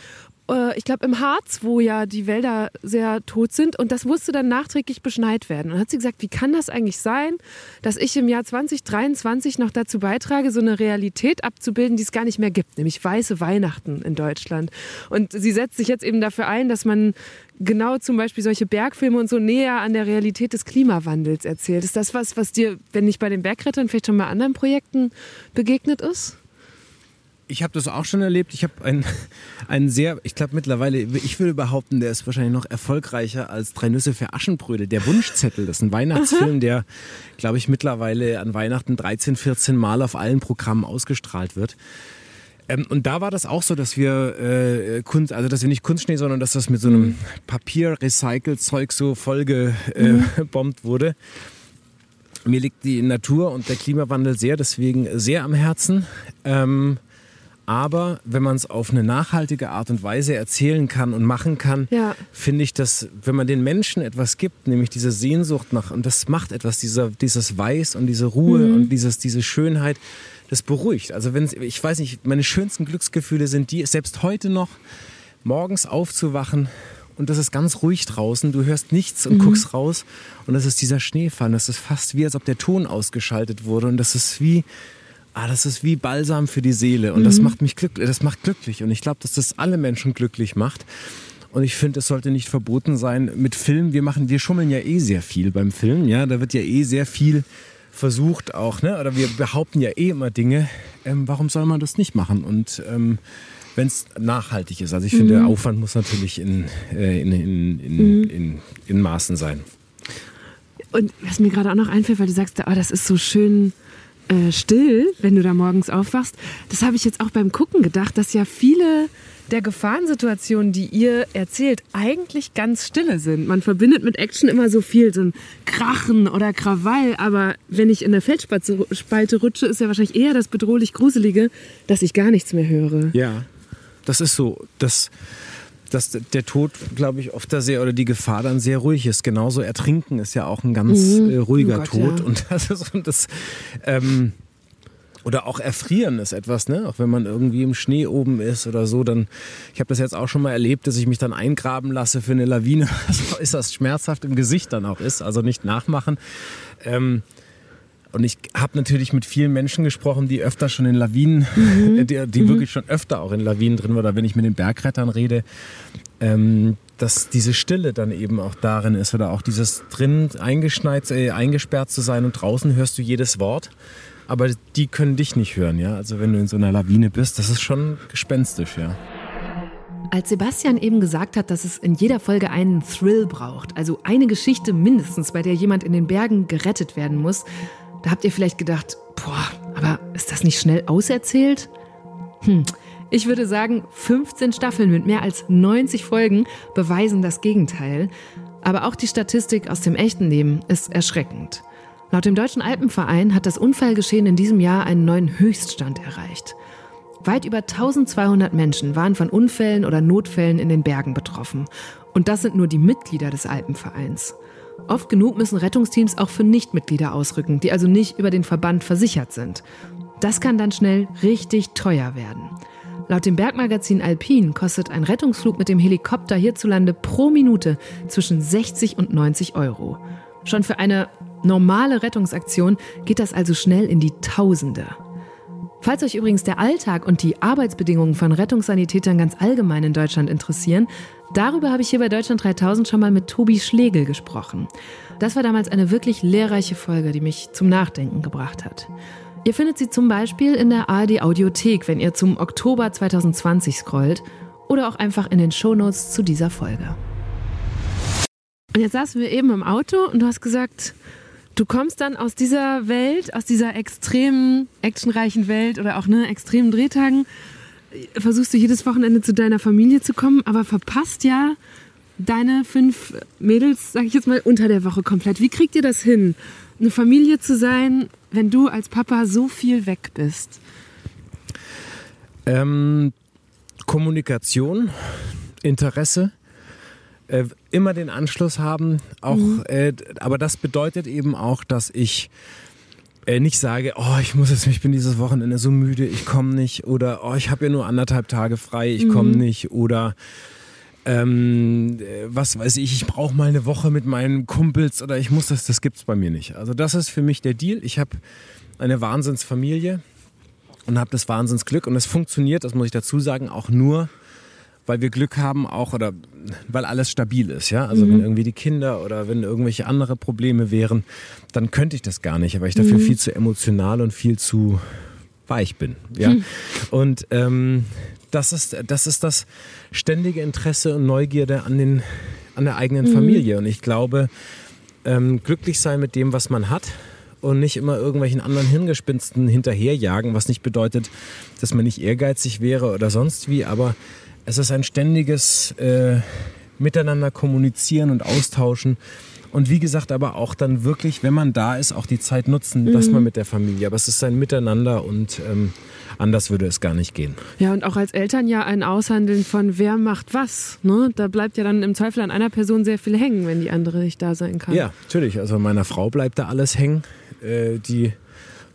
Äh, Ich glaube im Harz, wo ja die Wälder sehr tot sind. Und das musste dann nachträglich beschneit werden. Und dann hat sie gesagt, wie kann das eigentlich sein, dass ich im Jahr 2023 noch dazu beitrage, so eine Realität abzubilden, die es gar nicht mehr gibt, nämlich weiße Weihnachten in Deutschland. Und sie setzt sich jetzt eben dafür ein, dass man genau zum Beispiel solche Bergfilme und so näher an der Realität des Klimawandels erzählt. Ist das was, was dir, wenn nicht bei den Bergrettern, vielleicht schon bei anderen Projekten begegnet ist? Ich habe das auch schon erlebt. Ich habe einen, einen sehr, ich glaube mittlerweile, ich würde behaupten, der ist wahrscheinlich noch erfolgreicher als Drei Nüsse für Aschenbrödel. Der Wunschzettel, das ist ein Weihnachtsfilm, der, glaube ich, mittlerweile an Weihnachten 13, 14 Mal auf allen Programmen ausgestrahlt wird. Ähm, und da war das auch so, dass wir äh, Kunst, also dass wir nicht Kunstschnee, sondern dass das mit so einem Papier-Recycle-Zeug so vollgebombt wurde. Mir liegt die Natur und der Klimawandel sehr, deswegen sehr am Herzen. Ähm, aber wenn man es auf eine nachhaltige Art und Weise erzählen kann und machen kann, Ja. finde ich, dass wenn man den Menschen etwas gibt, nämlich diese Sehnsucht nach, und das macht etwas, dieser, dieses Weiß und diese Ruhe und dieses, diese Schönheit, das beruhigt. Also wenn ich weiß nicht, meine schönsten Glücksgefühle sind die, selbst heute noch morgens aufzuwachen und das ist ganz ruhig draußen, du hörst nichts und guckst raus und das ist dieser Schneefall, das ist fast wie, als ob der Ton ausgeschaltet wurde und das ist wie, ah, das ist wie Balsam für die Seele und das macht mich glücklich, das macht glücklich und ich glaube, dass das alle Menschen glücklich macht. Und ich finde, es sollte nicht verboten sein mit Film. Wir machen, wir schummeln ja eh sehr viel beim Film, ja. Da wird ja eh sehr viel versucht auch, ne? Oder wir behaupten ja eh immer Dinge. Ähm, warum soll man das nicht machen? Und ähm, wenn es nachhaltig ist. Also ich finde, der Aufwand muss natürlich in, äh, in, in, in, in, in Maßen sein. Und was mir gerade auch noch einfällt, weil du sagst, oh, das ist so schön äh, still, wenn du da morgens aufwachst. Das habe ich jetzt auch beim Gucken gedacht, dass ja viele der Gefahrensituationen, die ihr erzählt, eigentlich ganz stille sind. Man verbindet mit Action immer so viel, so ein Krachen oder Krawall. Aber wenn ich in der Felsspalte rutsche, ist ja wahrscheinlich eher das bedrohlich Gruselige, dass ich gar nichts mehr höre. Ja, das ist so. Das, dass der Tod, glaube ich, oft da sehr oder die Gefahr dann sehr ruhig ist. Genauso Ertrinken ist ja auch ein ganz äh, ruhiger Oh Gott, Tod. ja. Und das ist und das. Ähm, oder auch erfrieren ist etwas, ne? Auch wenn man irgendwie im Schnee oben ist oder so, dann. Ich habe das jetzt auch schon mal erlebt, dass ich mich dann eingraben lasse für eine Lawine. Ist das schmerzhaft im Gesicht dann auch ist. Also nicht nachmachen. Ähm, und ich habe natürlich mit vielen Menschen gesprochen, die öfter schon in Lawinen, Mhm. die, die wirklich schon öfter auch in Lawinen drin waren. Oder wenn ich mit den Bergrettern rede, ähm, dass diese Stille dann eben auch darin ist oder auch dieses drin eingeschneit, äh, eingesperrt zu sein und draußen hörst du jedes Wort. Aber die können dich nicht hören, ja. Also wenn du in so einer Lawine bist, das ist schon gespenstisch, ja. Als Sebastian eben gesagt hat, dass es in jeder Folge einen Thrill braucht, also eine Geschichte mindestens, bei der jemand in den Bergen gerettet werden muss, da habt ihr vielleicht gedacht, boah, aber ist das nicht schnell auserzählt? Hm. Ich würde sagen, 15 Staffeln mit mehr als 90 Folgen beweisen das Gegenteil. Aber auch die Statistik aus dem echten Leben ist erschreckend. Laut dem Deutschen Alpenverein hat das Unfallgeschehen in diesem Jahr einen neuen Höchststand erreicht. Weit über 1200 Menschen waren von Unfällen oder Notfällen in den Bergen betroffen. Und das sind nur die Mitglieder des Alpenvereins. Oft genug müssen Rettungsteams auch für Nichtmitglieder ausrücken, die also nicht über den Verband versichert sind. Das kann dann schnell richtig teuer werden. Laut dem Bergmagazin Alpin kostet ein Rettungsflug mit dem Helikopter hierzulande pro Minute zwischen 60 und 90 Euro. Schon für eine normale Rettungsaktion geht das also schnell in die Tausende. Falls euch übrigens der Alltag und die Arbeitsbedingungen von Rettungssanitätern ganz allgemein in Deutschland interessieren, darüber habe ich hier bei Deutschland 3000 schon mal mit Tobi Schlegel gesprochen. Das war damals eine wirklich lehrreiche Folge, die mich zum Nachdenken gebracht hat. Ihr findet sie zum Beispiel in der ARD Audiothek, wenn ihr zum Oktober 2020 scrollt oder auch einfach in den Shownotes zu dieser Folge. Und jetzt saßen wir eben im Auto und du hast gesagt, du kommst dann aus dieser Welt, aus dieser extremen, actionreichen Welt oder auch ne, extremen Drehtagen versuchst du jedes Wochenende zu deiner Familie zu kommen, aber verpasst ja deine fünf Mädels, sag ich jetzt mal, unter der Woche komplett. Wie kriegt ihr das hin, eine Familie zu sein, wenn du als Papa so viel weg bist? Ähm, Kommunikation, Interesse, äh, immer den Anschluss haben. Auch, mhm. äh, aber das bedeutet eben auch, dass ich äh, nicht sage, oh, ich muss jetzt, ich bin dieses Wochenende so müde, ich komme nicht. Oder oh, ich habe ja nur anderthalb Tage frei, ich komme mhm. nicht. Oder ähm, was weiß ich, ich brauche mal eine Woche mit meinen Kumpels oder ich muss das, das gibt's bei mir nicht. Also das ist für mich der Deal. Ich habe eine Wahnsinnsfamilie und habe das Wahnsinnsglück und es funktioniert, das muss ich dazu sagen, auch nur, weil wir Glück haben auch oder weil alles stabil ist, ja. Also mhm. wenn irgendwie die Kinder oder wenn irgendwelche andere Probleme wären, dann könnte ich das gar nicht, weil ich dafür mhm. viel zu emotional und viel zu weich bin, ja. Mhm. Und ähm, das ist das ist das ständige Interesse und Neugierde an den an der eigenen mhm. Familie und ich glaube ähm, glücklich sein mit dem, was man hat und nicht immer irgendwelchen anderen Hirngespinsten hinterherjagen, was nicht bedeutet, dass man nicht ehrgeizig wäre oder sonst wie, aber es ist ein ständiges äh, Miteinander kommunizieren und austauschen. Und wie gesagt, aber auch dann wirklich, wenn man da ist, auch die Zeit nutzen, mhm. dass man mit der Familie. Aber es ist ein Miteinander und ähm, anders würde es gar nicht gehen. Ja, und auch als Eltern ja ein Aushandeln von wer macht was. Ne? Da bleibt ja dann im Zweifel an einer Person sehr viel hängen, wenn die andere nicht da sein kann. Ja, natürlich. Also meiner Frau bleibt da alles hängen. Äh, die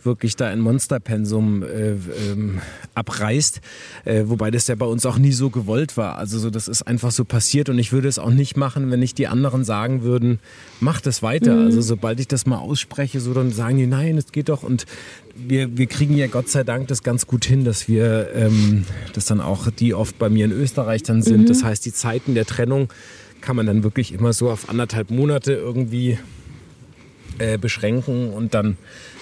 wirklich da ein Monsterpensum äh, ähm, abreißt, äh, wobei das ja bei uns auch nie so gewollt war. Also so, das ist einfach so passiert und ich würde es auch nicht machen, wenn nicht die anderen sagen würden, mach das weiter. Mhm. Also sobald ich das mal ausspreche, so dann sagen die, nein, es geht doch und wir, wir kriegen ja Gott sei Dank das ganz gut hin, dass wir, ähm, dass dann auch die oft bei mir in Österreich dann sind. Mhm. Das heißt, die Zeiten der Trennung kann man dann wirklich immer so auf anderthalb Monate irgendwie äh, beschränken und dann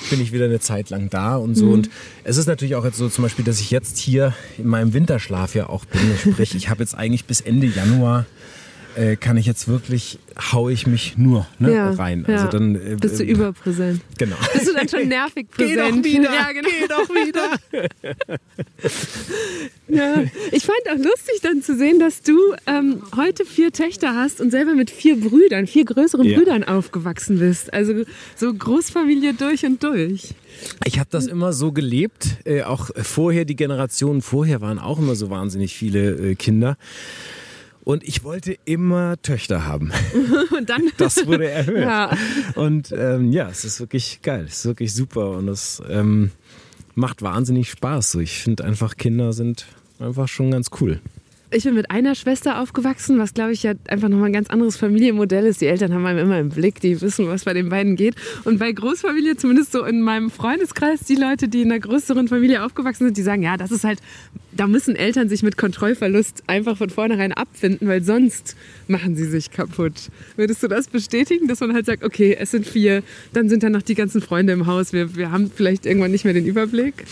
bin ich wieder eine Zeit lang da und so. Mhm. Und es ist natürlich auch jetzt so zum Beispiel, dass ich jetzt hier in meinem Winterschlaf ja auch bin. Sprich, ich habe jetzt eigentlich bis Ende Januar äh, kann ich jetzt wirklich, haue ich mich nur ne, ja, rein. Also dann, äh, Bist du äh, überpräsent. Genau. Bist du dann schon nervig präsent? Geh doch wieder, ja, genau. geh doch wieder. ja. Ich fand auch lustig dann zu sehen, dass du ähm, heute vier Töchter hast und selber mit vier Brüdern, vier größeren ja. Brüdern aufgewachsen bist. Also so Großfamilie durch und durch. Ich habe das immer so gelebt. Äh, auch vorher, die Generationen vorher waren auch immer so wahnsinnig viele äh, Kinder. Und ich wollte immer Töchter haben. Und dann? Das wurde erhöht. Ja. Und ähm, ja, es ist wirklich geil. Es ist wirklich super. Und es ähm, macht wahnsinnig Spaß. So, ich finde einfach, Kinder sind einfach schon ganz cool. Ich bin mit einer Schwester aufgewachsen, was glaube ich ja einfach nochmal ein ganz anderes Familienmodell ist. Die Eltern haben einem immer im Blick, die wissen, was bei den beiden geht. Und bei Großfamilie, zumindest so in meinem Freundeskreis, die Leute, die in einer größeren Familie aufgewachsen sind, die sagen, ja, das ist halt, da müssen Eltern sich mit Kontrollverlust einfach von vornherein abfinden, weil sonst machen sie sich kaputt. Würdest du das bestätigen, dass man halt sagt, okay, es sind vier, dann sind da noch die ganzen Freunde im Haus, wir, wir haben vielleicht irgendwann nicht mehr den Überblick?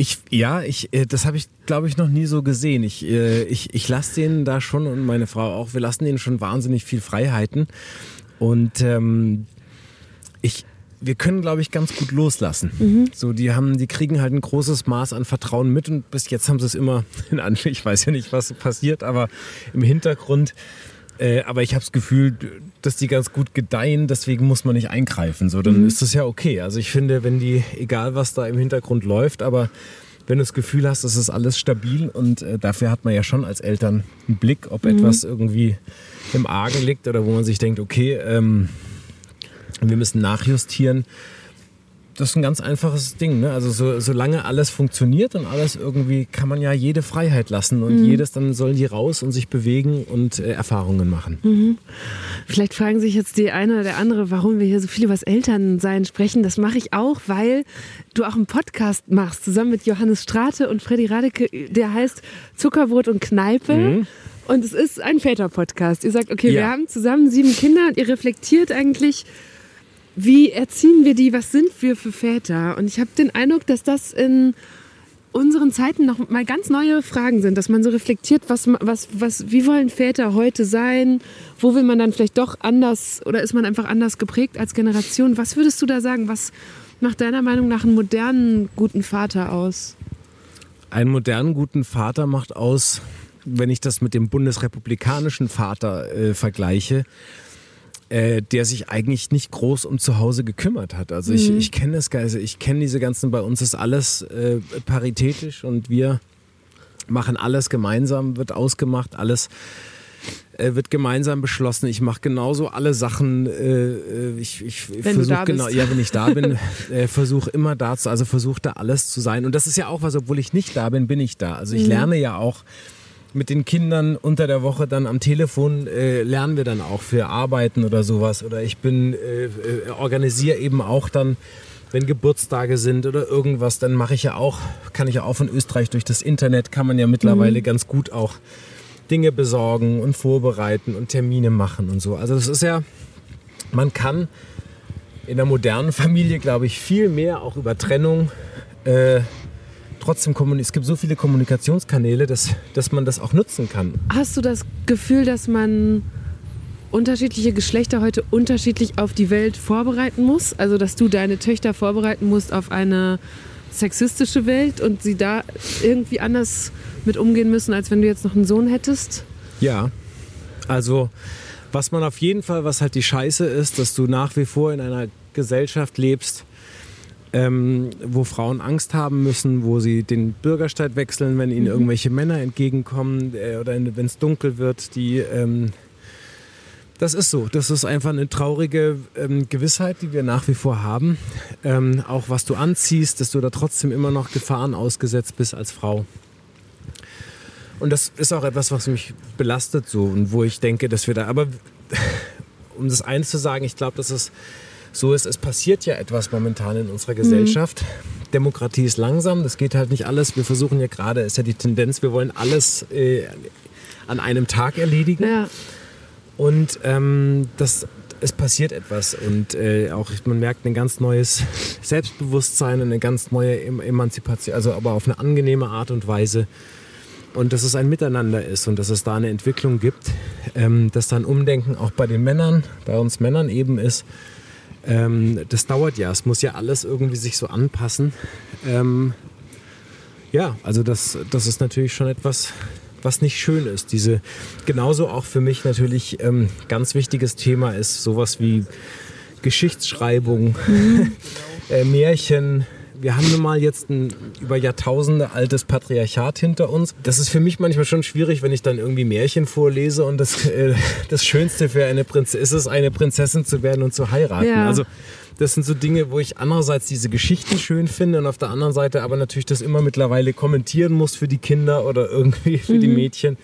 Ich, ja, ich, äh, das habe ich, glaube ich, noch nie so gesehen. Ich, äh, ich, ich lasse denen da schon und meine Frau auch, wir lassen denen schon wahnsinnig viel Freiheiten. Und ähm, ich, wir können, glaube ich, ganz gut loslassen. Mhm. So, die haben, die kriegen halt ein großes Maß an Vertrauen mit und bis jetzt haben sie es immer in Anführungszeichen, ich weiß ja nicht, was passiert, aber im Hintergrund äh, aber ich habe das Gefühl, dass die ganz gut gedeihen, deswegen muss man nicht eingreifen. So, dann mhm. ist das ja okay. Also ich finde, wenn die, egal was da im Hintergrund läuft, aber wenn du das Gefühl hast, es ist alles stabil und äh, dafür hat man ja schon als Eltern einen Blick, ob mhm. etwas irgendwie im Argen liegt oder wo man sich denkt, okay, ähm, wir müssen nachjustieren das ist ein ganz einfaches Ding. Ne? Also so, solange alles funktioniert und alles irgendwie, kann man ja jede Freiheit lassen und mhm. jedes, dann sollen die raus und sich bewegen und äh, Erfahrungen machen. Mhm. Vielleicht fragen sich jetzt die eine oder der andere, warum wir hier so viel über das Elternsein sprechen. Das mache ich auch, weil du auch einen Podcast machst, zusammen mit Johannes Strate und Freddy Radeke, der heißt Zuckerbrot und Kneipe. Mhm. Und es ist ein Väter-Podcast. Ihr sagt, okay, ja. wir haben zusammen sieben Kinder und ihr reflektiert eigentlich wie erziehen wir die, was sind wir für Väter? Und ich habe den Eindruck, dass das in unseren Zeiten noch mal ganz neue Fragen sind, dass man so reflektiert, was, was, was, wie wollen Väter heute sein? Wo will man dann vielleicht doch anders oder ist man einfach anders geprägt als Generation? Was würdest du da sagen? Was macht deiner Meinung nach einen modernen, guten Vater aus? Einen modernen guten Vater macht aus, wenn ich das mit dem bundesrepublikanischen Vater äh, vergleiche, äh, der sich eigentlich nicht groß um zu Hause gekümmert hat. Also ich, ich kenne das Geise, ich kenne diese ganzen, bei uns ist alles äh, paritätisch und wir machen alles gemeinsam, wird ausgemacht, alles äh, wird gemeinsam beschlossen. Ich mache genauso alle Sachen. Äh, äh ich ich versuche genau, ja, wenn ich da bin, äh, versuche immer da zu, also versuche da alles zu sein. Und das ist ja auch was, obwohl ich nicht da bin, bin ich da. Also ich lerne ja auch mit den Kindern unter der Woche dann am Telefon äh, lernen wir dann auch für Arbeiten oder sowas. Oder ich bin äh, äh, organisiere eben auch dann, wenn Geburtstage sind oder irgendwas, dann mache ich ja auch, kann ich ja auch von Österreich durch das Internet kann man ja mittlerweile ganz gut auch Dinge besorgen und vorbereiten und Termine machen und so. Also das ist ja, man kann in der modernen Familie, glaube ich, viel mehr auch über Trennung äh, trotzdem. Es gibt so viele Kommunikationskanäle, dass, dass man das auch nutzen kann. Hast du das Gefühl, dass man unterschiedliche Geschlechter heute unterschiedlich auf die Welt vorbereiten muss? Also, dass du deine Töchter vorbereiten musst auf eine sexistische Welt und sie da irgendwie anders mit umgehen müssen, als wenn du jetzt noch einen Sohn hättest? Ja, also was man auf jeden Fall, was halt die Scheiße ist, dass du nach wie vor in einer Gesellschaft lebst, ähm, wo Frauen Angst haben müssen, wo sie den Bürgersteig wechseln, wenn ihnen irgendwelche Männer entgegenkommen äh, oder wenn es dunkel wird, die ähm, das ist so. Das ist einfach eine traurige ähm, Gewissheit, die wir nach wie vor haben. Ähm, auch was du anziehst, dass du da trotzdem immer noch Gefahren ausgesetzt bist als Frau. Und das ist auch etwas, was mich belastet so und wo ich denke, dass wir da, aber um das eins zu sagen, ich glaube, dass es so ist, es passiert ja etwas momentan in unserer Gesellschaft. Demokratie ist langsam, das geht halt nicht alles. Wir versuchen ja gerade, ist ja die Tendenz, wir wollen alles äh, an einem Tag erledigen. Ja. Und ähm, das, es passiert etwas und äh, auch man merkt ein ganz neues Selbstbewusstsein, eine ganz neue Em- Emanzipation, also aber auf eine angenehme Art und Weise. Und dass es ein Miteinander ist und dass es da eine Entwicklung gibt, ähm, dass da ein Umdenken auch bei den Männern, bei uns Männern eben ist. Ähm, das dauert ja, es muss ja alles irgendwie sich so anpassen. Ähm, ja, also das, das ist natürlich schon etwas, was nicht schön ist. Diese genauso auch für mich natürlich ähm, ganz wichtiges Thema ist sowas wie Geschichtsschreibung, äh, Märchen. Wir haben nun mal jetzt ein über Jahrtausende altes Patriarchat hinter uns. Das ist für mich manchmal schon schwierig, wenn ich dann irgendwie Märchen vorlese und das, äh, das Schönste für eine Prinzessin ist es, eine Prinzessin zu werden und zu heiraten. Ja. Also das sind so Dinge, wo ich andererseits diese Geschichten schön finde und auf der anderen Seite aber natürlich das immer mittlerweile kommentieren muss für die Kinder oder irgendwie für die Mädchen,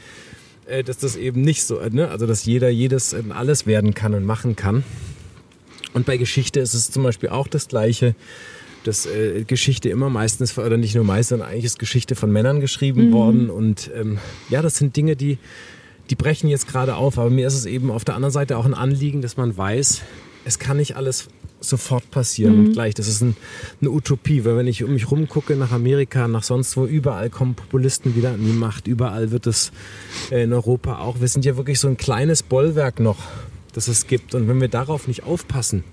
äh, dass das eben nicht so, äh, ne? also dass jeder jedes in alles werden kann und machen kann. Und bei Geschichte ist es zum Beispiel auch das Gleiche, dass äh, Geschichte immer meistens, oder nicht nur meistens, sondern eigentlich ist Geschichte von Männern geschrieben worden. Und ähm, ja, das sind Dinge, die, die brechen jetzt gerade auf. Aber mir ist es eben auf der anderen Seite auch ein Anliegen, dass man weiß, es kann nicht alles sofort passieren und gleich. Das ist ein, eine Utopie, weil wenn ich um mich rumgucke nach Amerika, nach sonst wo, überall kommen Populisten wieder an die Macht, überall wird es äh, in Europa auch. Wir sind ja wirklich so ein kleines Bollwerk noch, das es gibt. Und wenn wir darauf nicht aufpassen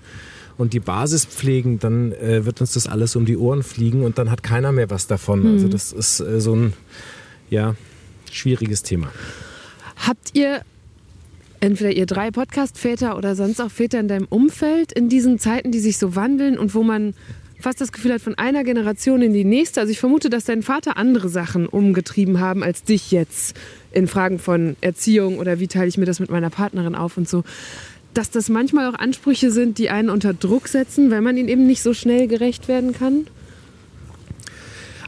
und die Basis pflegen, dann äh, wird uns das alles um die Ohren fliegen und dann hat keiner mehr was davon. Also das ist äh, so ein ja, schwieriges Thema. Habt ihr entweder ihr drei Podcast-Väter oder sonst auch Väter in deinem Umfeld in diesen Zeiten, die sich so wandeln und wo man fast das Gefühl hat, von einer Generation in die nächste. Also ich vermute, dass dein Vater andere Sachen umgetrieben haben als dich jetzt in Fragen von Erziehung oder wie teile ich mir das mit meiner Partnerin auf und so. Dass das manchmal auch Ansprüche sind, die einen unter Druck setzen, weil man ihnen eben nicht so schnell gerecht werden kann.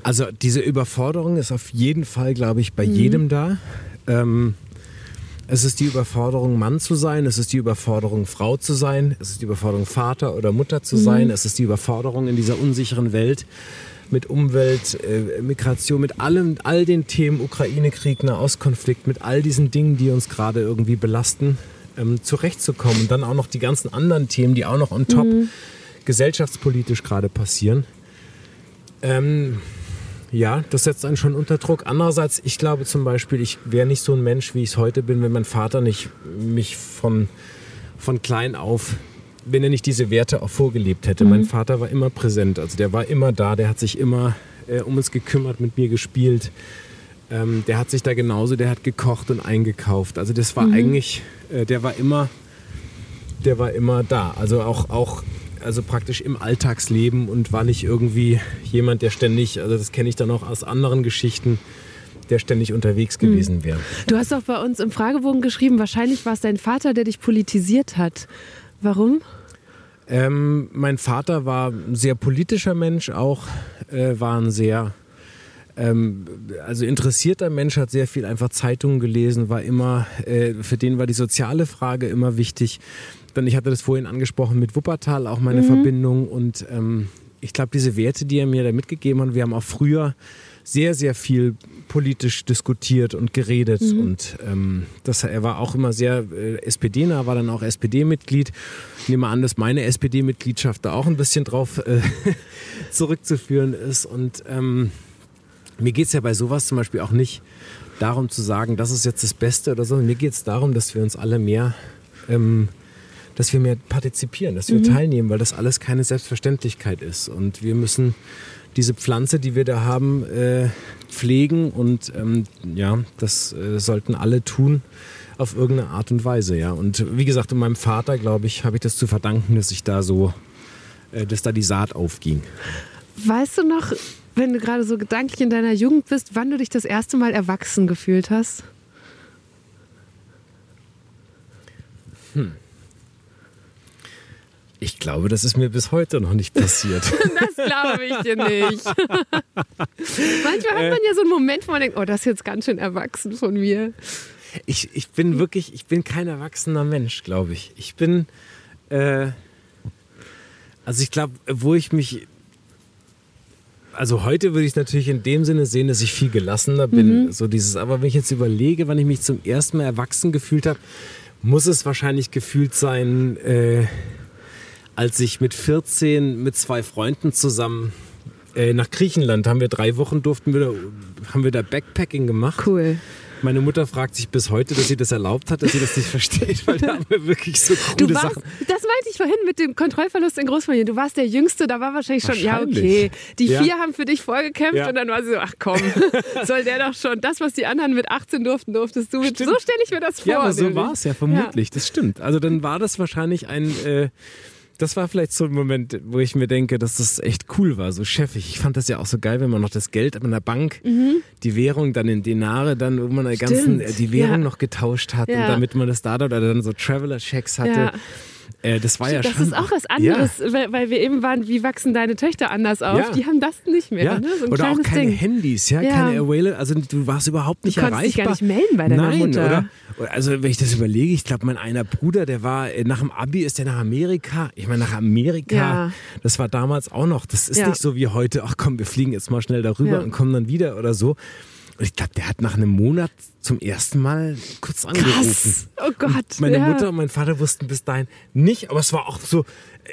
Also diese Überforderung ist auf jeden Fall, glaube ich, bei jedem da. Ähm, es ist die Überforderung, Mann zu sein, es ist die Überforderung, Frau zu sein, es ist die Überforderung, Vater oder Mutter zu sein, es ist die Überforderung in dieser unsicheren Welt mit Umwelt, äh, Migration, mit allem, all den Themen, Ukraine-Krieg, Nahostkonflikt, mit all diesen Dingen, die uns gerade irgendwie belasten, ähm, zurechtzukommen. Und dann auch noch die ganzen anderen Themen, die auch noch on top gesellschaftspolitisch gerade passieren. Ähm, ja, das setzt einen schon unter Druck. Andererseits, ich glaube zum Beispiel, ich wäre nicht so ein Mensch, wie ich es heute bin, wenn mein Vater nicht mich von, von klein auf, wenn er nicht diese Werte auch vorgelebt hätte. Mein Vater war immer präsent, also der war immer da, der hat sich immer äh, um uns gekümmert, mit mir gespielt. Ähm, der hat sich da genauso, der hat gekocht und eingekauft. Also das war eigentlich, äh, der war immer, der war immer da. Also auch, auch also praktisch im Alltagsleben und war nicht irgendwie jemand, der ständig, also das kenne ich dann auch aus anderen Geschichten, der ständig unterwegs gewesen wäre. Du hast auch bei uns im Fragebogen geschrieben, wahrscheinlich war es dein Vater, der dich politisiert hat. Warum? Ähm, mein Vater war ein sehr politischer Mensch auch, äh, war ein sehr ähm, also interessierter Mensch, hat sehr viel einfach Zeitungen gelesen, war immer, äh, für den war die soziale Frage immer wichtig. Dann, ich hatte das vorhin angesprochen mit Wuppertal, auch meine Verbindung und ähm, ich glaube, diese Werte, die er mir da mitgegeben hat, wir haben auch früher sehr, sehr viel politisch diskutiert und geredet. Und ähm, das, er war auch immer sehr äh, SPD-nah, war dann auch SPD-Mitglied. Ich nehme an, dass meine SPD-Mitgliedschaft da auch ein bisschen drauf äh, zurückzuführen ist. Und ähm, mir geht es ja bei sowas zum Beispiel auch nicht darum zu sagen, das ist jetzt das Beste oder so. Mir geht es darum, dass wir uns alle mehr, ähm, dass wir mehr partizipieren, dass wir teilnehmen, weil das alles keine Selbstverständlichkeit ist. Und wir müssen diese Pflanze, die wir da haben, äh, pflegen und ähm, ja, das äh, sollten alle tun auf irgendeine Art und Weise, ja. Und wie gesagt, in meinem Vater, glaube ich, habe ich das zu verdanken, dass ich da so, äh, dass da die Saat aufging. Weißt du noch, wenn du gerade so gedanklich in deiner Jugend bist, wann du dich das erste Mal erwachsen gefühlt hast? Ich glaube, das ist mir bis heute noch nicht passiert. Das glaube ich dir nicht. Manchmal hat man ja so einen Moment, wo man denkt, oh, das ist jetzt ganz schön erwachsen von mir. Ich, ich bin wirklich, ich bin kein erwachsener Mensch, glaube ich. Ich bin, äh, also ich glaube, wo ich mich, also heute würde ich es natürlich in dem Sinne sehen, dass ich viel gelassener bin. So dieses, aber wenn ich jetzt überlege, wann ich mich zum ersten Mal erwachsen gefühlt habe, muss es wahrscheinlich gefühlt sein, äh, als ich mit 14 mit zwei Freunden zusammen äh, nach Griechenland haben wir drei Wochen durften wir da, haben wir da Backpacking gemacht. Cool. Meine Mutter fragt sich bis heute, dass sie das erlaubt hat, dass sie das nicht versteht, weil da haben wir wirklich so Du coole warst, Sachen. das meinte ich vorhin mit dem Kontrollverlust in Großfamilien. Du warst der Jüngste, da war wahrscheinlich schon, ja, okay. Wahrscheinlich. Die Ja. vier haben für dich vorgekämpft Ja. und dann war sie so, ach komm, soll der doch schon. Das, was die anderen mit 18 durften, durftest du mit. Stimmt. So stelle ich mir das vor. Ja, aber so war es ja vermutlich, das stimmt. Also dann war das wahrscheinlich ein, äh, das war vielleicht so ein Moment, wo ich mir denke, dass das echt cool war, so chefig. Ich fand das ja auch so geil, wenn man noch das Geld an der Bank, die Währung dann in Denare, dann wo man die ganzen, die Währung ja. noch getauscht hat und damit man das da oder dann so Traveler-Checks hatte. Ja. Äh, das war ja das schon. ist auch was anderes, weil, weil wir eben waren, wie wachsen deine Töchter anders auf? Ja. Die haben das nicht mehr. Ja, Ne? So oder auch keine Ding. Handys, ja, Ja. keine Available, also du warst überhaupt nicht Du konntest dich erreichbar. gar nicht melden bei deiner Nein, Mutter. Oder? Also wenn ich das überlege, ich glaube, mein einer Bruder, der war äh, nach dem Abi ist der nach Amerika. Ich meine nach Amerika, Ja. das war damals auch noch. Das ist Ja. nicht so wie heute. Ach komm, wir fliegen jetzt mal schnell darüber Ja. und kommen dann wieder oder so. Und ich glaube, der hat nach einem Monat zum ersten Mal kurz angerufen. Krass. Oh Gott. Meine ja. Mutter und mein Vater wussten bis dahin nicht, aber es war auch so,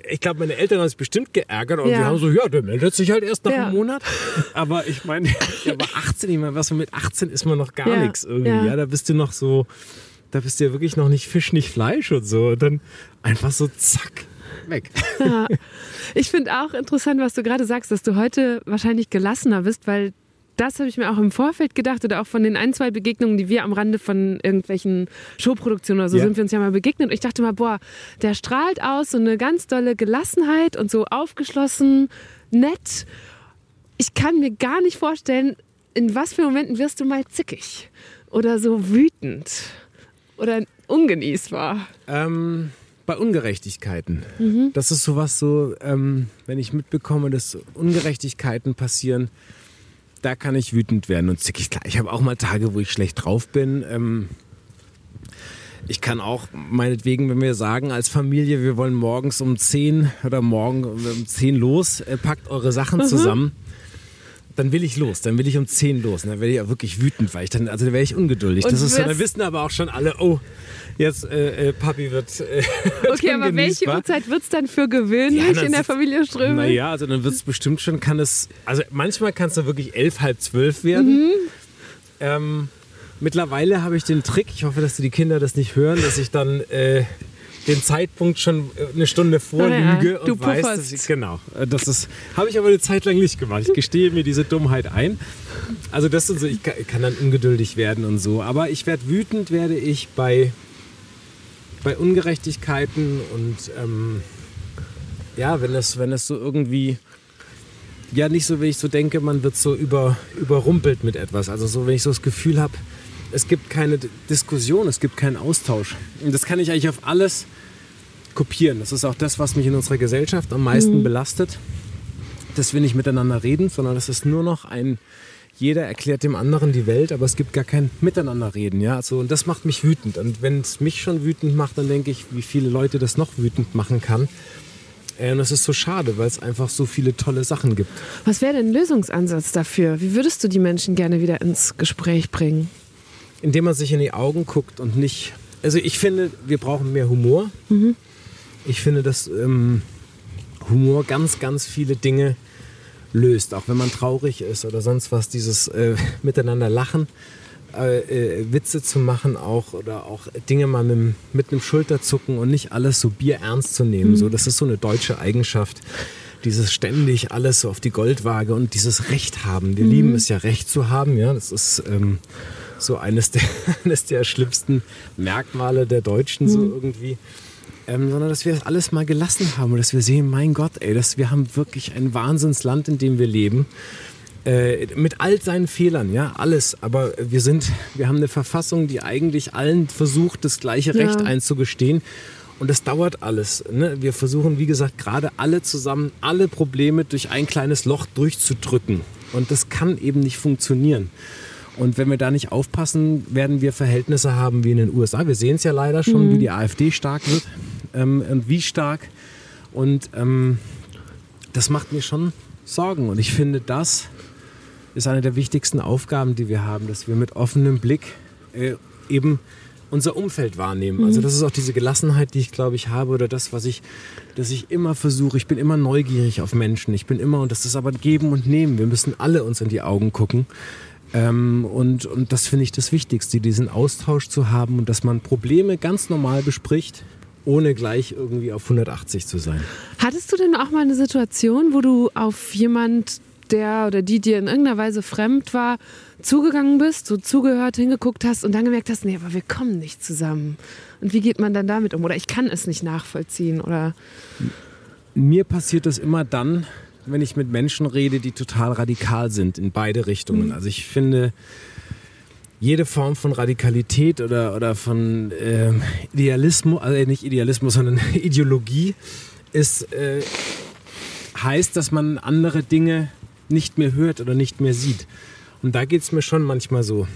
ich glaube, meine Eltern haben sich bestimmt geärgert und Ja. wir haben so, ja, der meldet sich halt erst nach Ja. einem Monat. Aber ich meine, der war 18, ich meine, was so mit 18 ist man noch gar Ja. nichts irgendwie. Ja. Ja. da bist du noch so, da bist du ja wirklich noch nicht Fisch, nicht Fleisch und so. Und dann einfach so zack, weg. Ja. Ich finde auch interessant, was du gerade sagst, dass du heute wahrscheinlich gelassener bist, weil das habe ich mir auch im Vorfeld gedacht oder auch von den ein, zwei Begegnungen, die wir am Rande von irgendwelchen Showproduktionen oder so Ja. sind wir uns ja mal begegnet. Und ich dachte mal, boah, der strahlt aus so eine ganz dolle Gelassenheit und so aufgeschlossen, nett. Ich kann mir gar nicht vorstellen, in was für Momenten wirst du mal zickig oder so wütend oder ungenießbar. Ähm, bei Ungerechtigkeiten. Mhm. Das ist sowas so, ähm, wenn ich mitbekomme, dass Ungerechtigkeiten passieren, da kann ich wütend werden und zickig. Klar, ich habe auch mal Tage, wo ich schlecht drauf bin. Ähm, ich kann auch meinetwegen, wenn wir sagen als Familie, wir wollen morgens um 10 oder morgen um 10 los, äh, packt eure Mhm. Sachen zusammen. Dann will ich los, dann will ich um 10 los. Und dann werde ich auch wirklich wütend, weil ich dann, also dann wäre ich ungeduldig. Und das ist so, dann wissen aber auch schon alle, oh, jetzt äh, äh, Papi wird. Äh, Okay, aber welche. Uhrzeit wird es dann für gewöhnlich Ja, in der Familie Ströme? Naja, also dann wird es bestimmt schon, kann es, also manchmal kann es dann wirklich elf, halb zwölf werden. Mhm. Ähm, mittlerweile habe ich den Trick, ich hoffe, dass die Kinder das nicht hören, dass ich dann äh, den Zeitpunkt schon äh, eine Stunde vorlüge Ah ja, du und weiß, pufferst. dass ich, genau, äh, das ist, habe ich aber eine Zeit lang nicht gemacht. Ich gestehe mir diese Dummheit ein. Also das ist so, ich kann, kann dann ungeduldig werden und so, aber ich werde wütend, werde ich bei, bei Ungerechtigkeiten und ähm, ja, wenn es, wenn es so irgendwie ja nicht so, wenn ich so denke, man wird so über, überrumpelt mit etwas. Also so, wenn ich so das Gefühl habe, es gibt keine Diskussion, es gibt keinen Austausch. Und das kann ich eigentlich auf alles kopieren. Das ist auch das, was mich in unserer Gesellschaft am meisten belastet, dass wir nicht miteinander reden, sondern das ist nur noch ein jeder erklärt dem anderen die Welt, aber es gibt gar kein Miteinanderreden. Ja? Also, und das macht mich wütend. Und wenn es mich schon wütend macht, dann denke ich, wie viele Leute das noch wütend machen kann. Äh, Und das ist so schade, weil es einfach so viele tolle Sachen gibt. Was wäre denn ein Lösungsansatz dafür? Wie würdest du die Menschen gerne wieder ins Gespräch bringen? Indem man sich in die Augen guckt und nicht. Also ich finde, wir brauchen mehr Humor. Ich finde, dass ähm, Humor ganz, ganz viele Dinge löst, auch wenn man traurig ist oder sonst was. Dieses äh, Miteinander lachen, äh, äh, Witze zu machen auch oder auch Dinge mal mit, mit einem Schulterzucken und nicht alles so bierernst zu nehmen. So, das ist so eine deutsche Eigenschaft. Dieses ständig alles so auf die Goldwaage und dieses Recht haben. Wir lieben es ja, Recht zu haben. Ja, das ist ähm, so eines der, eines der schlimmsten Merkmale der Deutschen so irgendwie. Ähm, sondern dass wir das alles mal gelassen haben und dass wir sehen, mein Gott, ey, dass wir haben wirklich ein Wahnsinnsland, in dem wir leben. Äh, mit all seinen Fehlern, ja, alles. Aber wir sind, wir haben eine Verfassung, die eigentlich allen versucht, das gleiche Ja. Recht einzugestehen. Und das dauert alles. Ne? Wir versuchen, wie gesagt, gerade alle zusammen, alle Probleme durch ein kleines Loch durchzudrücken. Und das kann eben nicht funktionieren. Und wenn wir da nicht aufpassen, werden wir Verhältnisse haben wie in den USA. Wir sehen es ja leider schon, wie die AfD stark wird ähm, und wie stark. Und ähm, das macht mir schon Sorgen. Und ich finde, das ist eine der wichtigsten Aufgaben, die wir haben, dass wir mit offenem Blick äh, eben unser Umfeld wahrnehmen. Also das ist auch diese Gelassenheit, die ich glaube ich habe oder das, was ich, dass ich immer versuche. Ich bin immer neugierig auf Menschen. Ich bin immer und das ist aber geben und nehmen. Wir müssen alle uns in die Augen gucken. Ähm, und, und das finde ich das Wichtigste, diesen Austausch zu haben und dass man Probleme ganz normal bespricht, ohne gleich irgendwie auf 180 zu sein. Hattest du denn auch mal eine Situation, wo du auf jemand, der oder die dir in irgendeiner Weise fremd war, zugegangen bist, so zugehört, hingeguckt hast und dann gemerkt hast, nee, aber wir kommen nicht zusammen. Und wie geht man dann damit um? Oder ich kann es nicht nachvollziehen oder Mir passiert das immer dann, wenn ich mit Menschen rede, die total radikal sind in beide Richtungen. Also ich finde, jede Form von Radikalität oder, oder von ähm, Idealismus, also nicht Idealismus, sondern Ideologie ist, äh, heißt, dass man andere Dinge nicht mehr hört oder nicht mehr sieht. Und da geht es mir schon manchmal so,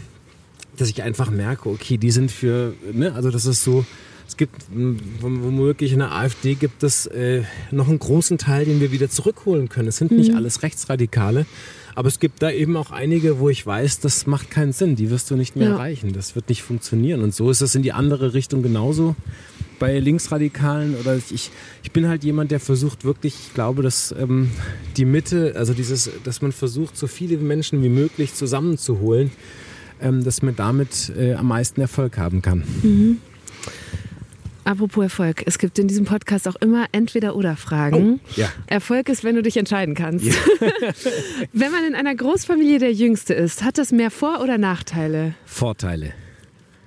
dass ich einfach merke, okay, die sind für, ne, also das ist so, es gibt m, womöglich in der AfD gibt es äh, noch einen großen Teil, den wir wieder zurückholen können. Es sind nicht alles Rechtsradikale, aber es gibt da eben auch einige, wo ich weiß, das macht keinen Sinn, die wirst du nicht mehr Ja. erreichen, das wird nicht funktionieren. Und so ist es in die andere Richtung genauso bei Linksradikalen oder ich, ich bin halt jemand, der versucht wirklich, ich glaube, dass ähm, die Mitte, also dieses, dass man versucht, so viele Menschen wie möglich zusammenzuholen, ähm, dass man damit äh, am meisten Erfolg haben kann. Apropos Erfolg, es gibt in diesem Podcast auch immer entweder oder Fragen. ja. Erfolg ist, wenn du dich entscheiden kannst. wenn man in einer Großfamilie der Jüngste ist, hat das mehr Vor- oder Nachteile? Vorteile.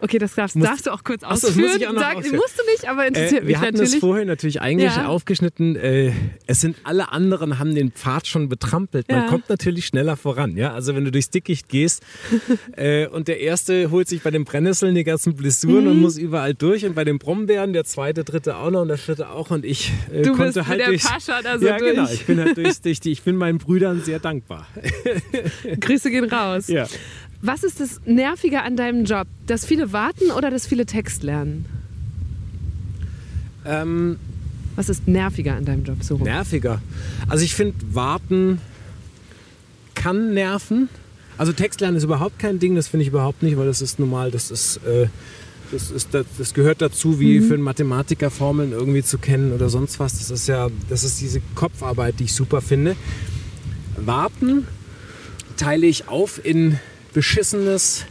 Okay, das darfst, Muss- darfst du auch kurz Ach so, das ausführen. muss ich auch noch Sag, ausführen. musst du nicht, aber interessiert Äh, mich wir hatten natürlich. es vorher natürlich eigentlich Ja. aufgeschnitten. Äh, es sind alle anderen haben den Pfad schon betrampelt. Man Ja. kommt natürlich schneller voran. Ja, also wenn du durchs Dickicht gehst äh, und der erste holt sich bei den Brennnesseln die ganzen Blessuren Mhm. und muss überall durch und bei den Brombeeren der zweite, dritte auch noch und der vierte auch und ich äh, Du konnte bist halt der durch. Pascha da so ja, genau. durch. Ich bin halt durch, durch die, ich bin meinen Brüdern sehr dankbar. Grüße gehen raus. Ja. Was ist das Nervige an deinem Job? Dass viele warten oder dass viele Text lernen? Ähm, Was ist nerviger an deinem Job? So rum. nerviger. Also ich finde, warten kann nerven. Also Textlernen ist überhaupt kein Ding, das finde ich überhaupt nicht, weil das ist normal, das ist, äh, das, ist das, das gehört dazu, wie für einen Mathematiker Formeln irgendwie zu kennen oder sonst was. Das ist ja, das ist diese Kopfarbeit, die ich super finde. Warten teile ich auf in beschissenes,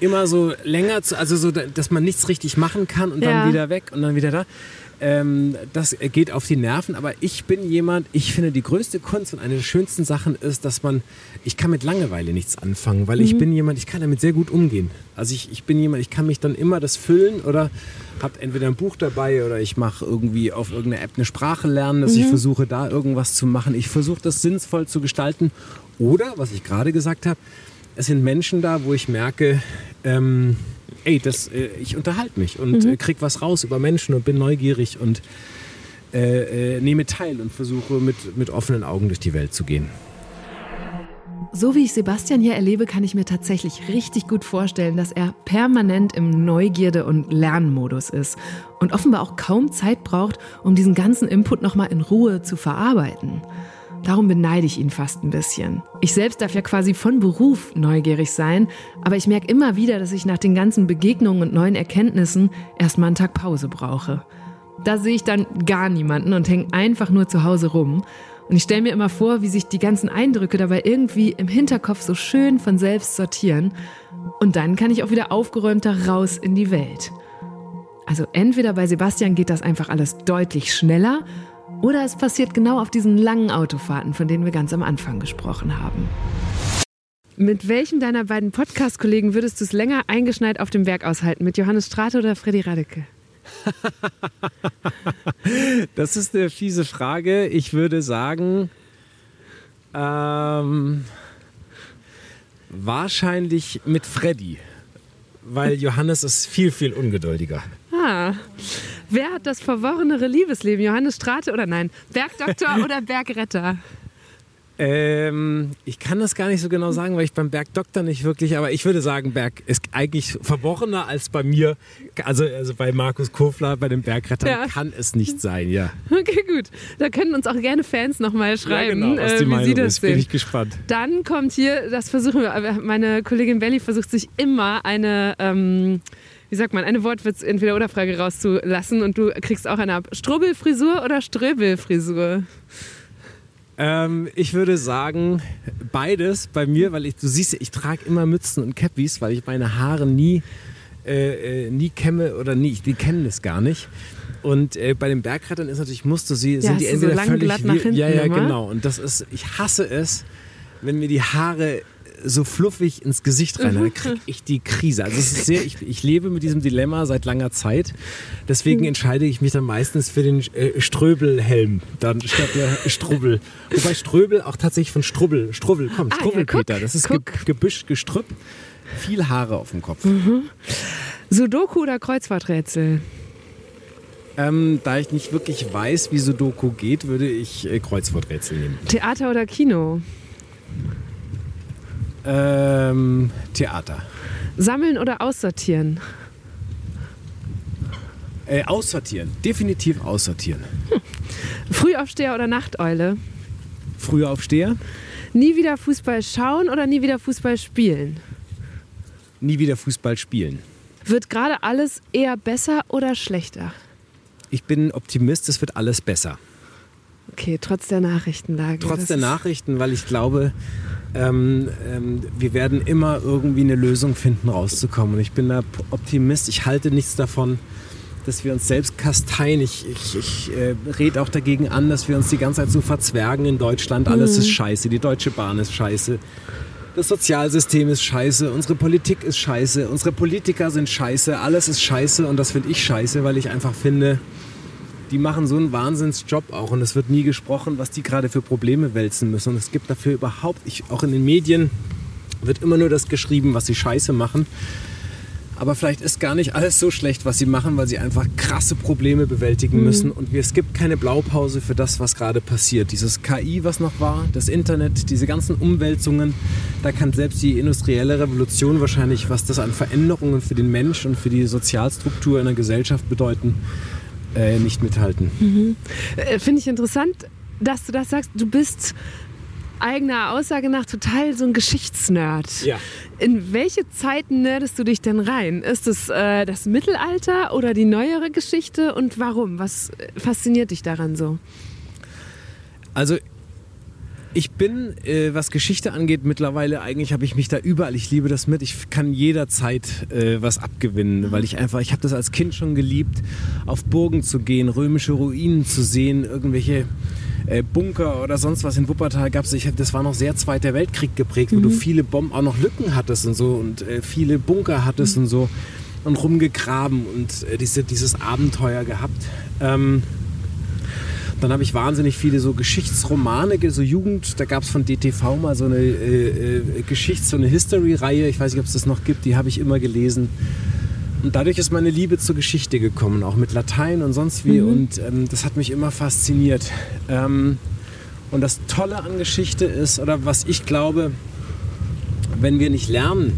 immer so länger, zu, also so, dass man nichts richtig machen kann und dann Ja. wieder weg und dann wieder da. Ähm, das geht auf die Nerven, aber ich bin jemand, ich finde die größte Kunst und eine der schönsten Sachen ist, dass man, ich kann mit Langeweile nichts anfangen, weil ich bin jemand, ich kann damit sehr gut umgehen. Also ich, ich bin jemand, ich kann mich dann immer das füllen oder habe entweder ein Buch dabei oder ich mache irgendwie auf irgendeiner App eine Sprache lernen, dass ich versuche da irgendwas zu machen. Ich versuche das sinnvoll zu gestalten oder, was ich gerade gesagt habe, es sind Menschen da, wo ich merke, ähm, ey, das, äh, ich unterhalte mich und äh, krieg was raus über Menschen und bin neugierig und äh, äh, nehme teil und versuche mit, mit offenen Augen durch die Welt zu gehen. So wie ich Sebastian hier erlebe, kann ich mir tatsächlich richtig gut vorstellen, dass er permanent im Neugierde- und Lernmodus ist und offenbar auch kaum Zeit braucht, um diesen ganzen Input nochmal in Ruhe zu verarbeiten. Darum beneide ich ihn fast ein bisschen. Ich selbst darf ja quasi von Beruf neugierig sein, aber ich merke immer wieder, dass ich nach den ganzen Begegnungen und neuen Erkenntnissen erstmal einen Tag Pause brauche. Da sehe ich dann gar niemanden und hänge einfach nur zu Hause rum. Und ich stelle mir immer vor, wie sich die ganzen Eindrücke dabei irgendwie im Hinterkopf so schön von selbst sortieren. Und dann kann ich auch wieder aufgeräumter raus in die Welt. Also entweder bei Sebastian geht das einfach alles deutlich schneller oder es passiert genau auf diesen langen Autofahrten, von denen wir ganz am Anfang gesprochen haben. Mit welchem deiner beiden Podcast-Kollegen würdest du es länger eingeschneit auf dem Berg aushalten? Mit Johannes Strate oder Freddy Radeke? Das ist eine fiese Frage. Ich würde sagen, ähm, wahrscheinlich mit Freddy, weil Johannes ist viel, viel ungeduldiger. Ah, wer hat das verworrenere Liebesleben? Johannes Strate oder nein? Bergdoktor oder Bergretter? Ähm, ich kann das gar nicht so genau sagen, weil ich beim Bergdoktor nicht wirklich, aber ich würde sagen, Berg ist eigentlich verworrener als bei mir. Also, also bei Markus Kofler, bei den Bergrettern Ja. kann es nicht sein, ja. Okay, gut. Da können uns auch gerne Fans nochmal schreiben, ja, genau, was äh, die wie Meinung sie das ist. Bin sehen. ich gespannt. Dann kommt hier, das versuchen wir, aber meine Kollegin Belly versucht sich immer eine, ähm, wie sagt man, eine Wortwitz entweder oder Frage rauszulassen und du kriegst auch eine ab. Strubbelfrisur oder Ströbelfrisur? Ähm, ich würde sagen, beides bei mir, weil ich, du siehst, ich trage immer Mützen und Cappies, weil ich meine Haare nie, äh, äh, nie kämme oder nie, die kennen das gar nicht. Und äh, bei den Bergrettern ist natürlich, musst du sie, sind die du so entweder lang völlig glatt nach hinten Ja, ja, genau. Und das ist, ich hasse es, wenn mir die Haare so fluffig ins Gesicht rein, dann kriege ich die Krise. Also es ist sehr, ich, ich lebe mit diesem Dilemma seit langer Zeit. Deswegen entscheide ich mich dann meistens für den äh, Ströbelhelm dann statt der Strubbel. Wobei Ströbel auch tatsächlich von Strubbel, Strubbel kommt, Ah, ja, Strubbelpeter. guck, das ist ge. Gebüsch, Gestrüpp, viel Haare auf dem Kopf. Sudoku oder Kreuzworträtsel? Ähm, da ich nicht wirklich weiß, wie Sudoku geht, würde ich äh, Kreuzworträtsel nehmen. Theater oder Kino? Ähm, Theater. Sammeln oder aussortieren? Äh, aussortieren. Definitiv aussortieren. Frühaufsteher oder Nachteule? Früher Aufsteher, Nie wieder Fußball schauen oder nie wieder Fußball spielen? nie wieder Fußball spielen. Wird gerade alles eher besser oder schlechter? Ich bin Optimist, es wird alles besser. Okay, trotz der Nachrichtenlage. Trotz der Nachrichten, weil ich glaube, ähm, ähm, wir werden immer irgendwie eine Lösung finden, rauszukommen. Und ich bin da Optimist. Ich halte nichts davon, dass wir uns selbst kasteien. Ich, ich, ich äh, rede auch dagegen an, dass wir uns die ganze Zeit so verzwergen in Deutschland. Alles ist scheiße. Die Deutsche Bahn ist scheiße. Das Sozialsystem ist scheiße, unsere Politik ist scheiße, unsere Politiker sind scheiße, alles ist scheiße und das finde ich scheiße, weil ich einfach finde, die machen so einen Wahnsinnsjob auch und es wird nie gesprochen, was die gerade für Probleme wälzen müssen. Und es gibt dafür überhaupt, ich, auch in den Medien wird immer nur das geschrieben, was sie scheiße machen. Aber vielleicht ist gar nicht alles so schlecht, was sie machen, weil sie einfach krasse Probleme bewältigen müssen. Und es gibt keine Blaupause für das, was gerade passiert. Dieses KI, was noch war, das Internet, diese ganzen Umwälzungen, da kann selbst die industrielle Revolution wahrscheinlich, was das an Veränderungen für den Mensch und für die Sozialstruktur in der Gesellschaft bedeuten, äh, nicht mithalten. Äh, Finde ich interessant, dass du das sagst. Du bist eigener Aussage nach total so ein Geschichtsnerd. Ja. In welche Zeiten nerdest du dich denn rein? Ist es äh, das Mittelalter oder die neuere Geschichte und warum? Was äh, fasziniert dich daran so? Also Ich bin, äh, was Geschichte angeht, mittlerweile eigentlich habe ich mich da überall. Ich liebe das mit. Ich kann jederzeit äh, was abgewinnen, weil ich einfach, ich habe das als Kind schon geliebt, auf Burgen zu gehen, römische Ruinen zu sehen, irgendwelche äh, Bunker oder sonst was in Wuppertal gab es. Das war noch sehr Zweiter Weltkrieg geprägt, wo du viele Bomben, auch noch Lücken hattest und so und äh, viele Bunker hattest und so und rumgegraben und äh, diese, dieses Abenteuer gehabt. Ähm, dann habe ich wahnsinnig viele so Geschichtsromane, so Jugend, da gab es von DTV mal so eine äh, äh, Geschichts-, so eine History-Reihe, ich weiß nicht, ob es das noch gibt, die habe ich immer gelesen. Und dadurch ist meine Liebe zur Geschichte gekommen, auch mit Latein und sonst wie. Mhm. Und ähm, das hat mich immer fasziniert. Ähm, und das Tolle an Geschichte ist, oder was ich glaube, wenn wir nicht lernen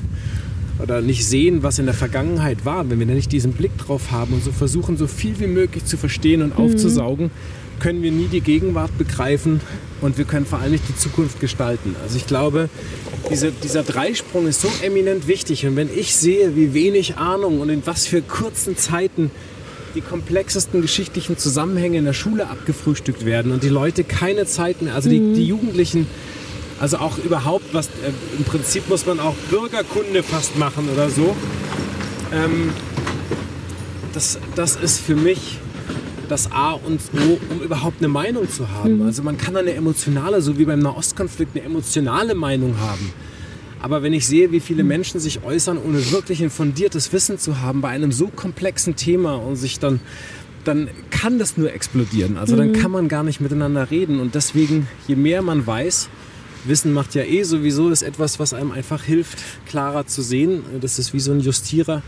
oder nicht sehen, was in der Vergangenheit war, wenn wir da nicht diesen Blick drauf haben und so versuchen, so viel wie möglich zu verstehen und mhm. aufzusaugen, können wir nie die Gegenwart begreifen und wir können vor allem nicht die Zukunft gestalten. Also ich glaube, diese, dieser Dreisprung ist so eminent wichtig. Und wenn ich sehe, wie wenig Ahnung und in was für kurzen Zeiten die komplexesten geschichtlichen Zusammenhänge in der Schule abgefrühstückt werden und die Leute keine Zeit mehr, also die, mhm. die Jugendlichen, also auch überhaupt was, äh, im Prinzip muss man auch Bürgerkunde fast machen oder so. Ähm, das, das ist für mich das A und O, um überhaupt eine Meinung zu haben. Mhm. Also man kann eine emotionale, so wie beim Nahostkonflikt, eine emotionale Meinung haben. Aber wenn ich sehe, wie viele Menschen sich äußern, ohne wirklich ein fundiertes Wissen zu haben bei einem so komplexen Thema und sich dann, dann kann das nur explodieren. Also dann mhm. kann man gar nicht miteinander reden. Und deswegen, je mehr man weiß, Wissen macht ja eh sowieso, ist etwas, was einem einfach hilft, klarer zu sehen. Das ist wie so ein Justierer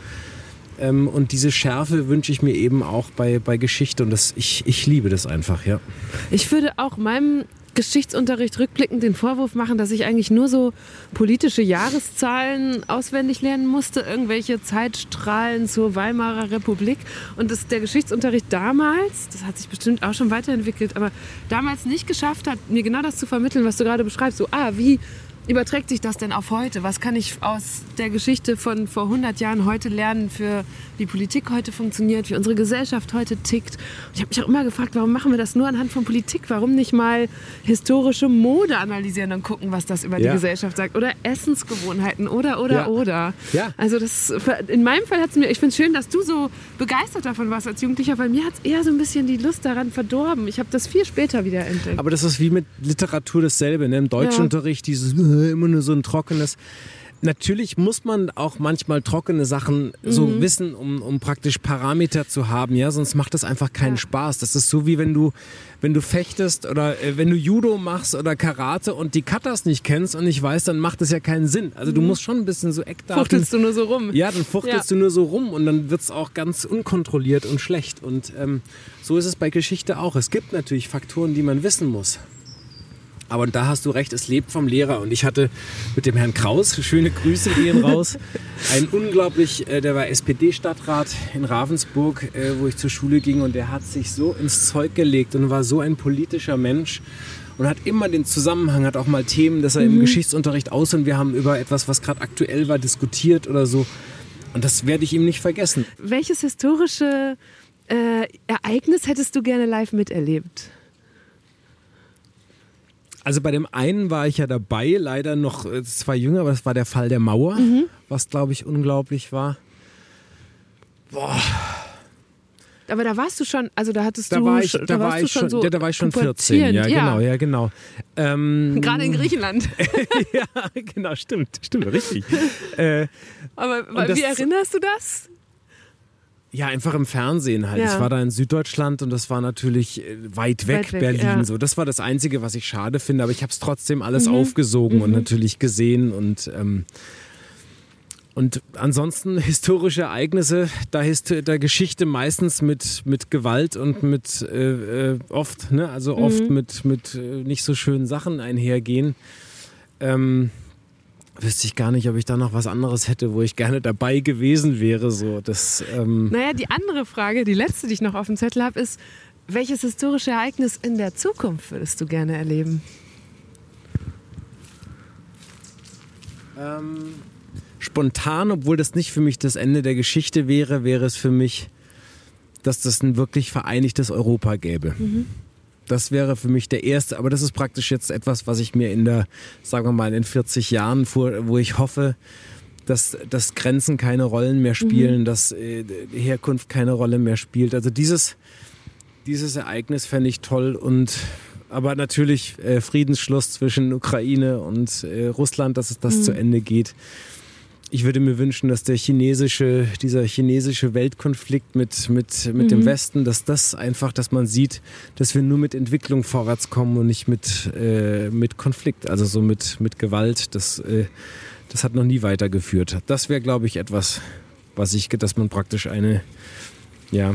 ähm, und diese Schärfe wünsche ich mir eben auch bei, bei Geschichte. Und das, ich, ich liebe das einfach, ja. Ich würde auch meinem Geschichtsunterricht rückblickend den Vorwurf machen, dass ich eigentlich nur so politische Jahreszahlen auswendig lernen musste, irgendwelche Zeitstrahlen zur Weimarer Republik. Und dass der Geschichtsunterricht damals, das hat sich bestimmt auch schon weiterentwickelt, aber damals nicht geschafft hat, mir genau das zu vermitteln, was du gerade beschreibst. So, ah, wie überträgt sich das denn auf heute? Was kann ich aus der Geschichte von vor 100 Jahren heute lernen, für wie Politik heute funktioniert, wie unsere Gesellschaft heute tickt? Und ich habe mich auch immer gefragt, warum machen wir das nur anhand von Politik? Warum nicht mal historische Mode analysieren und gucken, was das über ja. die Gesellschaft sagt? Oder Essensgewohnheiten oder, oder, ja. oder. Ja. Also das, in meinem Fall hat es mir, ich finde es schön, dass du so begeistert davon warst als Jugendlicher, weil mir hat es eher so ein bisschen die Lust daran verdorben. Ich habe das viel später wieder entdeckt. Aber das ist wie mit Literatur dasselbe. Ne? Im Deutschunterricht dieses immer nur so ein trockenes. Natürlich muss man auch manchmal trockene Sachen so mhm. wissen, um, um praktisch Parameter zu haben, ja, sonst macht das einfach keinen ja. Spaß. Das ist so wie wenn du, wenn du fechtest oder äh, wenn du Judo machst oder Karate und die Katas nicht kennst und nicht weißt, dann macht das ja keinen Sinn. Also du mhm. musst schon ein bisschen so Eckdaten. Fuchtelst du nur so rum. Ja, dann fuchtelst ja. du nur so rum und dann wird es auch ganz unkontrolliert und schlecht. Und ähm, so ist es bei Geschichte auch. Es gibt natürlich Faktoren, die man wissen muss. Aber da hast du recht, es lebt vom Lehrer. Und ich hatte mit dem Herrn Kraus, schöne Grüße gehen raus, einen unglaublich, äh, der war SPD-Stadtrat in Ravensburg, äh, wo ich zur Schule ging. Und der hat sich so ins Zeug gelegt und war so ein politischer Mensch und hat immer den Zusammenhang, hat auch mal Themen, dass er mhm. im Geschichtsunterricht aus und wir haben über etwas, was gerade aktuell war, diskutiert oder so. Und das werde ich ihm nicht vergessen. Welches historische äh, Ereignis hättest du gerne live miterlebt? Also bei dem einen war ich ja dabei, leider noch äh, zwei jünger, aber das war der Fall der Mauer, mhm. was glaube ich unglaublich war. Boah. Aber da warst du schon, also da hattest da du, war ich, da, da war ich schon, so ja, da war ich schon 14, ja, ja, genau, ja, genau. Ähm, Gerade in Griechenland. ja, genau, stimmt, stimmt, richtig. äh, aber wie erinnerst du das? Ja, einfach im Fernsehen halt. Ja. Ich war da in Süddeutschland und das war natürlich äh, weit weg, weit weg Berlin. Ja. So, das war das Einzige, was ich schade finde, aber ich habe es trotzdem alles mhm. aufgesogen mhm. und natürlich gesehen und ähm, und ansonsten historische Ereignisse, da ist der Geschichte meistens mit, mit Gewalt und mit äh, äh, oft, ne, also oft mhm. mit, mit äh, nicht so schönen Sachen einhergehen. Ähm, wüsste ich gar nicht, ob ich da noch was anderes hätte, wo ich gerne dabei gewesen wäre. So, das, ähm naja, die andere Frage, die letzte, die ich noch auf dem Zettel habe, ist, welches historische Ereignis in der Zukunft würdest du gerne erleben? Ähm, spontan, obwohl das nicht für mich das Ende der Geschichte wäre, wäre es für mich, dass das ein wirklich vereinigtes Europa gäbe. Mhm. Das wäre für mich der erste, aber das ist praktisch jetzt etwas, was ich mir in der, sagen wir mal, in 40 Jahren vor, wo ich hoffe, dass, dass Grenzen keine Rollen mehr spielen, mhm. dass äh, Herkunft keine Rolle mehr spielt. Also dieses, dieses Ereignis fände ich toll und aber natürlich äh, Friedensschluss zwischen Ukraine und äh, Russland, dass es das mhm. zu Ende geht. Ich würde mir wünschen, dass der chinesische, dieser chinesische Weltkonflikt mit, mit, mit mhm. dem Westen, dass das einfach, dass man sieht, dass wir nur mit Entwicklung vorwärts kommen und nicht mit, äh, mit Konflikt, also so mit, mit Gewalt. Das, äh, das hat noch nie weitergeführt. Das wäre, glaube ich, etwas, was ich, dass man praktisch eine, ja,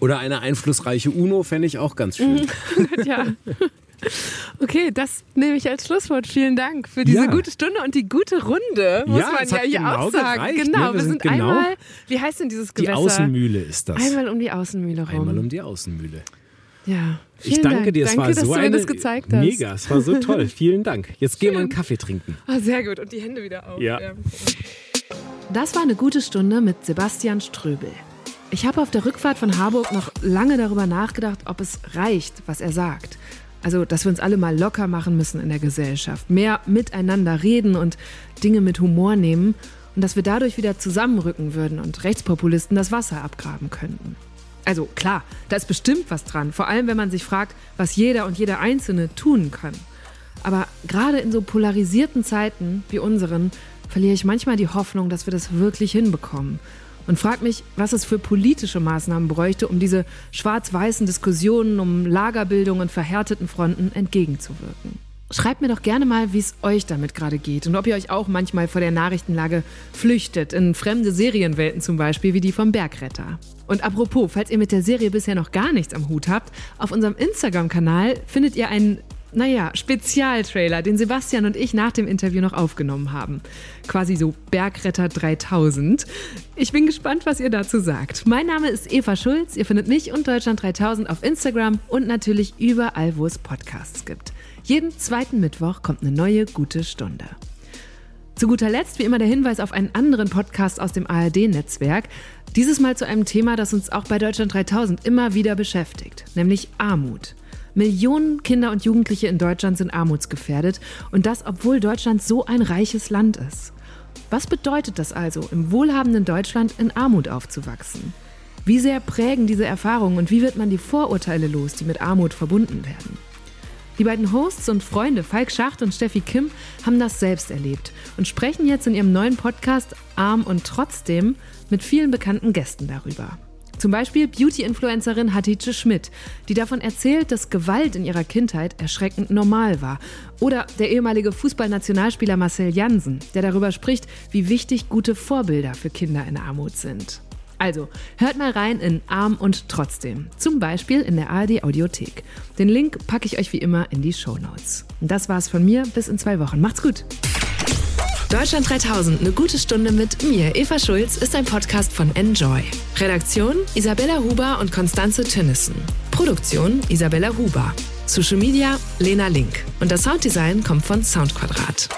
oder eine einflussreiche UNO fände ich auch ganz schön. ja. Okay, das nehme ich als Schlusswort. Vielen Dank für diese ja. gute Stunde und die gute Runde, muss ja, man ja hier genau auch sagen. Gereicht, genau, ne? wir, wir sind, genau einmal, wie heißt denn dieses Gewässer? Die Außenmühle ist das. Einmal um die Außenmühle rum. Einmal um die Außenmühle. Ja. Ich danke Dank. dir, es danke, war dass so du mir das gezeigt hast. mega, es war so toll. Vielen Dank. Jetzt gehen wir einen Kaffee trinken. Oh, sehr gut und die Hände wieder auf. Ja. Das war eine gute Stunde mit Sebastian Ströbel. Ich habe auf der Rückfahrt von Harburg noch lange darüber nachgedacht, ob es reicht, was er sagt. Also, dass wir uns alle mal locker machen müssen in der Gesellschaft, mehr miteinander reden und Dinge mit Humor nehmen und dass wir dadurch wieder zusammenrücken würden und Rechtspopulisten das Wasser abgraben könnten. Also klar, da ist bestimmt was dran, vor allem wenn man sich fragt, was jeder und jeder Einzelne tun kann. Aber gerade in so polarisierten Zeiten wie unseren verliere ich manchmal die Hoffnung, dass wir das wirklich hinbekommen. Und frage mich, was es für politische Maßnahmen bräuchte, um diese schwarz-weißen Diskussionen um Lagerbildung und verhärteten Fronten entgegenzuwirken. Schreibt mir doch gerne mal, wie es euch damit gerade geht und ob ihr euch auch manchmal vor der Nachrichtenlage flüchtet, in fremde Serienwelten zum Beispiel, wie die vom Bergretter. Und apropos, falls ihr mit der Serie bisher noch gar nichts am Hut habt, auf unserem Instagram-Kanal findet ihr einen naja, Spezialtrailer, den Sebastian und ich nach dem Interview noch aufgenommen haben. Quasi so Bergretter 3000. Ich bin gespannt, was ihr dazu sagt. Mein Name ist Eva Schulz. Ihr findet mich und Deutschland 3000 auf Instagram und natürlich überall, wo es Podcasts gibt. Jeden zweiten Mittwoch kommt eine neue gute Stunde. Zu guter Letzt wie immer der Hinweis auf einen anderen Podcast aus dem ARD-Netzwerk. Dieses Mal zu einem Thema, das uns auch bei Deutschland 3000 immer wieder beschäftigt, nämlich Armut. Millionen Kinder und Jugendliche in Deutschland sind armutsgefährdet und das, obwohl Deutschland so ein reiches Land ist. Was bedeutet das also, im wohlhabenden Deutschland in Armut aufzuwachsen? Wie sehr prägen diese Erfahrungen und wie wird man die Vorurteile los, die mit Armut verbunden werden? Die beiden Hosts und Freunde Falk Schacht und Steffi Kim haben das selbst erlebt und sprechen jetzt in ihrem neuen Podcast Arm und Trotzdem mit vielen bekannten Gästen darüber. Zum Beispiel Beauty-Influencerin Hatice Schmidt, die davon erzählt, dass Gewalt in ihrer Kindheit erschreckend normal war. Oder der ehemalige Fußballnationalspieler Marcel Jansen, der darüber spricht, wie wichtig gute Vorbilder für Kinder in Armut sind. Also, hört mal rein in Arm und Trotzdem. Zum Beispiel in der ARD Audiothek. Den Link packe ich euch wie immer in die Show Notes. Das war's von mir. Bis in zwei Wochen. Macht's gut. Deutschland 3000, eine gute Stunde mit mir, Eva Schulz, ist ein Podcast von Enjoy. Redaktion Isabella Huber und Konstanze Tönnissen. Produktion Isabella Huber. Social Media Lena Link. Und das Sounddesign kommt von Soundquadrat.